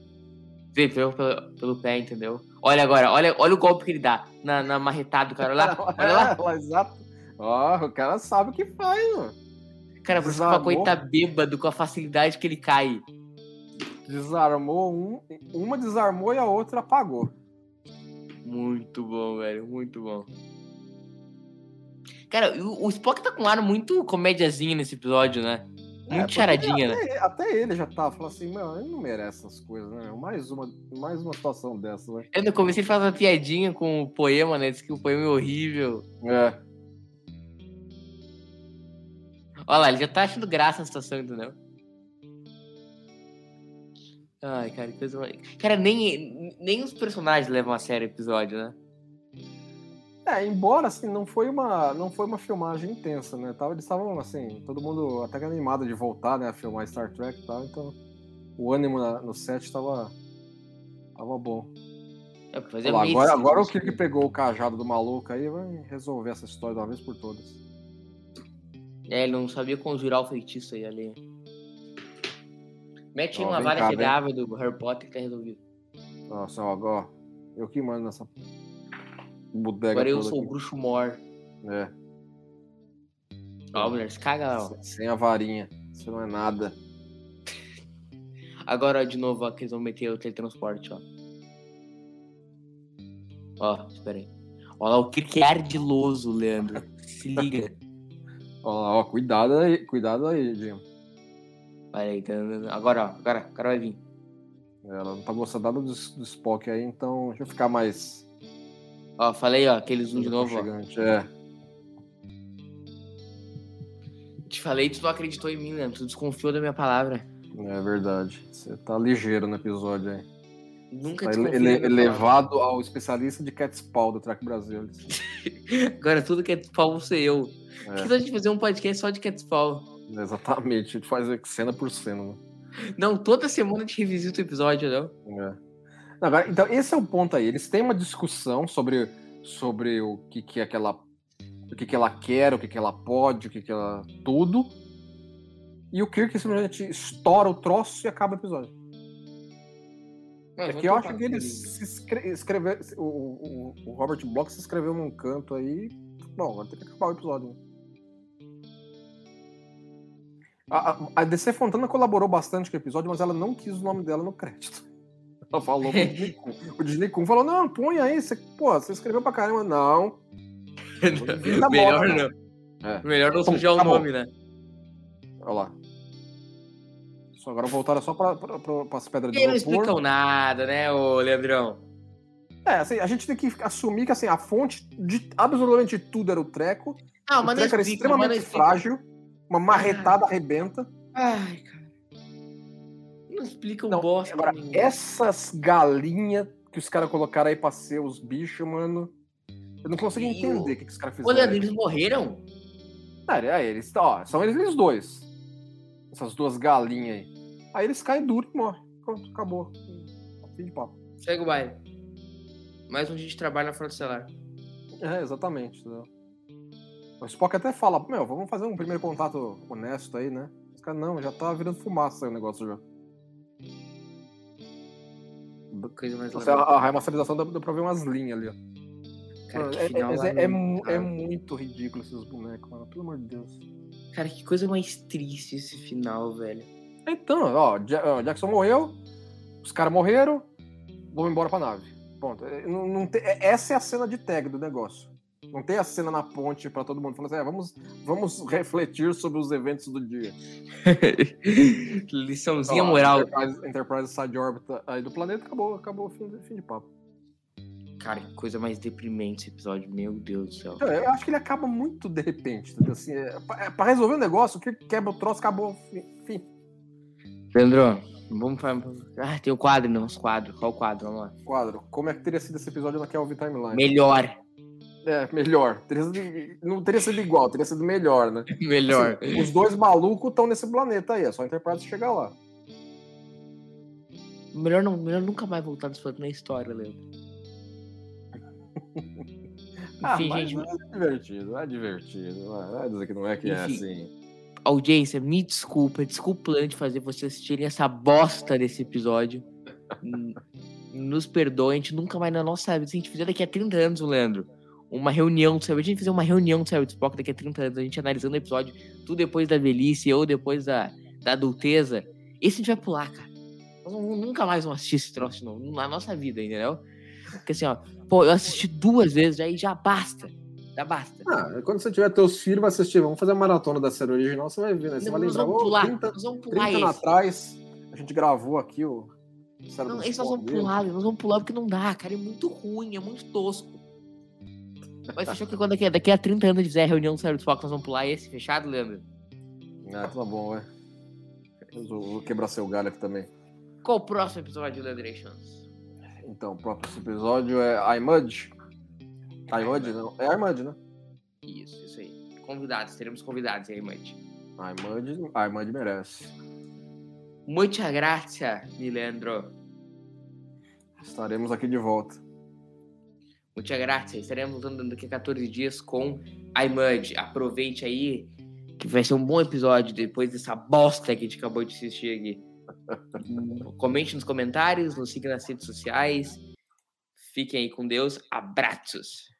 Speaker 1: Vê, pelo, pelo, pelo pé, entendeu? Olha agora, olha, olha o golpe que ele dá na, na marretada do cara. [laughs] Olha lá, olha lá.
Speaker 2: É, exato. Ó, o cara sabe o que faz, mano.
Speaker 1: Cara,
Speaker 2: Desarmou.
Speaker 1: McCoy tá bêbado com a facilidade que ele cai.
Speaker 2: Desarmou um, uma desarmou e a outra apagou.
Speaker 1: Muito bom, velho. Muito bom. Cara, o, o Spock tá com um ar muito comédiazinho nesse episódio, né? Muito
Speaker 2: porque
Speaker 1: charadinha, né?
Speaker 2: até, até ele já tava falando assim, meu, ele não merece essas coisas, né? Mais uma, mais uma situação dessa, né?
Speaker 1: Eu no começo ele faz uma piadinha com o poema, né? Diz que o poema é horrível.
Speaker 2: É.
Speaker 1: Olha lá, ele já tá achando graça na situação, entendeu? Ai, cara, que coisa. Cara, nem, nem os personagens levam a sério o episódio, né?
Speaker 2: É, embora assim, não foi uma, não foi uma filmagem intensa, né? Tava, eles estavam assim, todo mundo até que animado de voltar, né, a filmar Star Trek e tal, então o ânimo na- no set tava tava bom.
Speaker 1: É, fazia
Speaker 2: Olha agora,
Speaker 1: que
Speaker 2: agora o
Speaker 1: não
Speaker 2: Kirk pegou o cajado do maluco aí vai resolver essa história de uma vez por todas.
Speaker 1: É, ele não sabia conjurar o feitiço aí ali. Mete
Speaker 2: Ó,
Speaker 1: uma vara chegável do Harry Potter que tá resolvido.
Speaker 2: Nossa, ó, ó, eu que mando nessa bodega
Speaker 1: Agora eu sou o
Speaker 2: aqui.
Speaker 1: bruxo mor.
Speaker 2: É,
Speaker 1: Ó, mulher, se caga lá, ó.
Speaker 2: sem- sem a varinha, isso não é nada.
Speaker 1: Agora, ó, de novo, ó, que eles vão meter o teletransporte, ó. Ó, espera aí. Ó lá, o Kirk é ardiloso, Leandro. Se liga. [laughs]
Speaker 2: Ó, lá, ó, cuidado aí, cuidado aí, Jim.
Speaker 1: Olha aí, tá. Agora, ó, agora, agora vai vir.
Speaker 2: Ela não tá gostando nada do, do Spock aí, então deixa eu ficar mais
Speaker 1: Ó, falei, ó, aquele zoom de novo, ó.
Speaker 2: aconchegante. É.
Speaker 1: Te falei, tu não acreditou em mim, Leandro. Tu desconfiou da minha palavra.
Speaker 2: É verdade. Você tá ligeiro no episódio aí.
Speaker 1: Nunca
Speaker 2: Tá
Speaker 1: desconfiei.
Speaker 2: ele,
Speaker 1: palavra.
Speaker 2: elevado ao especialista de Catspal do Track Brasil. [laughs]
Speaker 1: Agora tudo é pau vou ser eu.
Speaker 2: É.
Speaker 1: Que tal a gente fazer um podcast só de Catspall?
Speaker 2: Exatamente, a gente faz cena por cena. Né?
Speaker 1: Não, toda semana a gente revisita o episódio, não?
Speaker 2: É. Agora, então, esse é o ponto aí. Eles têm uma discussão sobre, sobre o que, que é aquela. O que, que ela quer, o que, que ela pode, o que, que ela. tudo. E o Kirk simplesmente estoura o troço e acaba o episódio. É que eu acho que eles se escre escrever o, o, o Robert Bloch se escreveu num canto aí. Bom, vai ter que acabar o episódio. né? A, a- a DC Fontana colaborou bastante com o episódio, mas ela não quis o nome dela no crédito. Ela falou pro Disney Kun. O Disney [laughs] Kun falou: não, põe aí, você, pô, você escreveu pra caramba. Não. [laughs] Vida
Speaker 1: Melhor
Speaker 2: morta.
Speaker 1: não.
Speaker 2: É.
Speaker 1: Melhor não
Speaker 2: Bom,
Speaker 1: sujar o
Speaker 2: tá bom.
Speaker 1: nome, né?
Speaker 2: Olha lá. Só agora voltaram só pra, pra, pra, pras pedras
Speaker 1: E
Speaker 2: de
Speaker 1: aí não explicam nada, né, ô Leandrão?
Speaker 2: É, assim, a gente tem que assumir que assim, a fonte de absolutamente tudo era o treco.
Speaker 1: Ah,
Speaker 2: o
Speaker 1: mas não
Speaker 2: treco era
Speaker 1: explica, não
Speaker 2: extremamente frágil. Uma marretada arrebenta.
Speaker 1: Ai, cara. Não explica o
Speaker 2: Não,
Speaker 1: bosta.
Speaker 2: Agora, essas galinhas que os caras colocaram aí pra ser os bichos, mano. Eu não consigo
Speaker 1: E
Speaker 2: entender
Speaker 1: o-
Speaker 2: que, que os caras fizeram. Aí.
Speaker 1: eles morreram?
Speaker 2: É, eles, ó, são eles dois. Essas duas galinhas aí. Aí eles caem duro e morrem. Pronto, acabou. Fim de papo.
Speaker 1: Segue o baile. Mais um dia de trabalho na frente do celular.
Speaker 2: É, exatamente. entendeu? O Spock até fala, meu, vamos fazer um primeiro contato honesto aí, né? Os caras, não, já tá virando fumaça aí o negócio já.
Speaker 1: Coisa mais
Speaker 2: Você, a, a remasterização deu, deu pra ver umas linhas ali, ó.
Speaker 1: Cara,
Speaker 2: Mano, é,
Speaker 1: final
Speaker 2: é- é- é mu- é muito ridículo esses bonecos, mano. Pelo amor de Deus.
Speaker 1: Cara, que coisa mais triste esse final, velho.
Speaker 2: Então, ó, Ja- ó, Jackson morreu, os caras morreram, vamos embora pra nave. Ponto. É, não- não tem- é- essa é a cena de tag do negócio. Não tem a cena na ponte pra todo mundo falando assim, é, vamos, vamos refletir sobre os eventos do dia. [laughs]
Speaker 1: Liçãozinha
Speaker 2: Ó,
Speaker 1: moral.
Speaker 2: Enterprise, Enterprise sai de órbita aí do planeta, acabou, acabou o fim, de- fim de papo.
Speaker 1: Cara, que coisa mais deprimente esse episódio, meu Deus do céu.
Speaker 2: Então, eu acho que ele acaba muito de repente. Assim, é, pra, é, pra resolver o negócio, o que quebra o troço, acabou. Fim.
Speaker 1: Leandro, vamos falar. Ah, tem o quadro, não, os quadros. Qual o quadro? Vamos lá.
Speaker 2: Quadro. Como é que teria sido esse episódio na Kelvin Timeline?
Speaker 1: Melhor.
Speaker 2: É, melhor. Teria sido- não teria sido igual, teria sido melhor, né? [laughs]
Speaker 1: Melhor.
Speaker 2: Assim, os dois malucos estão nesse planeta aí, é só a Enterprise chegar lá.
Speaker 1: Melhor, não, melhor nunca mais voltar nesse planeta na história, Leandro. [laughs]
Speaker 2: Ah,
Speaker 1: Enfim,
Speaker 2: mas
Speaker 1: gente.
Speaker 2: é divertido, é divertido. Vai dizer que não é que é
Speaker 1: Enfim.
Speaker 2: assim.
Speaker 1: Audiência, me desculpa, desculpa de fazer vocês assistirem essa bosta desse episódio. [laughs] Nos perdoe, a gente nunca mais na nossa vida, se a gente fizer daqui a 30 anos, o Leandro, uma reunião, sabe? A gente fizer uma reunião do Cyber Spock daqui a 30 anos, a gente analisando o episódio, tudo depois da velhice ou depois da, da adulteza, esse a gente vai pular, cara. Nós não- nunca mais vamos assistir esse troço de novo, na nossa vida, entendeu? Porque assim, ó, pô, eu assisti duas vezes, aí já basta. Já basta.
Speaker 2: Ah, quando você tiver teus filhos, vai assistir. Vamos fazer a maratona da série original, você vai ver, né? Você
Speaker 1: Não,
Speaker 2: vai
Speaker 1: nós
Speaker 2: lembrar.
Speaker 1: vamos
Speaker 2: "Oh,
Speaker 1: pular,
Speaker 2: 30,
Speaker 1: nós vamos
Speaker 2: 30
Speaker 1: pular
Speaker 2: anos
Speaker 1: esse.
Speaker 2: atrás, a gente gravou aqui o.
Speaker 1: Não,
Speaker 2: do
Speaker 1: esse nós vamos pular, nós vamos pular porque não dá, cara. É muito ruim, é muito tosco. Mas fechou que quando daqui, daqui a 30 anos fizer a reunião do Sério do Spock, nós vamos pular esse fechado, Leandro?
Speaker 2: Ah, tá bom, vai. Eu vou quebrar seu galho aqui também.
Speaker 1: Qual o próximo episódio, Leandrations?
Speaker 2: Então, o próximo episódio é iMud. iMud, não. É iMud, né?
Speaker 1: Isso, isso aí. Convidados, teremos convidados aí, Mate.
Speaker 2: iMud, iMud merece.
Speaker 1: Muita graça, Leandro.
Speaker 2: Estaremos aqui de volta.
Speaker 1: Muita graça. Estaremos voltando daqui a 14 dias com iMud. Aproveite aí, que vai ser um bom episódio depois dessa bosta que a gente acabou de assistir aqui. [laughs] Comente nos comentários, nos siga nas redes sociais. Fiquem aí com Deus. Abraços.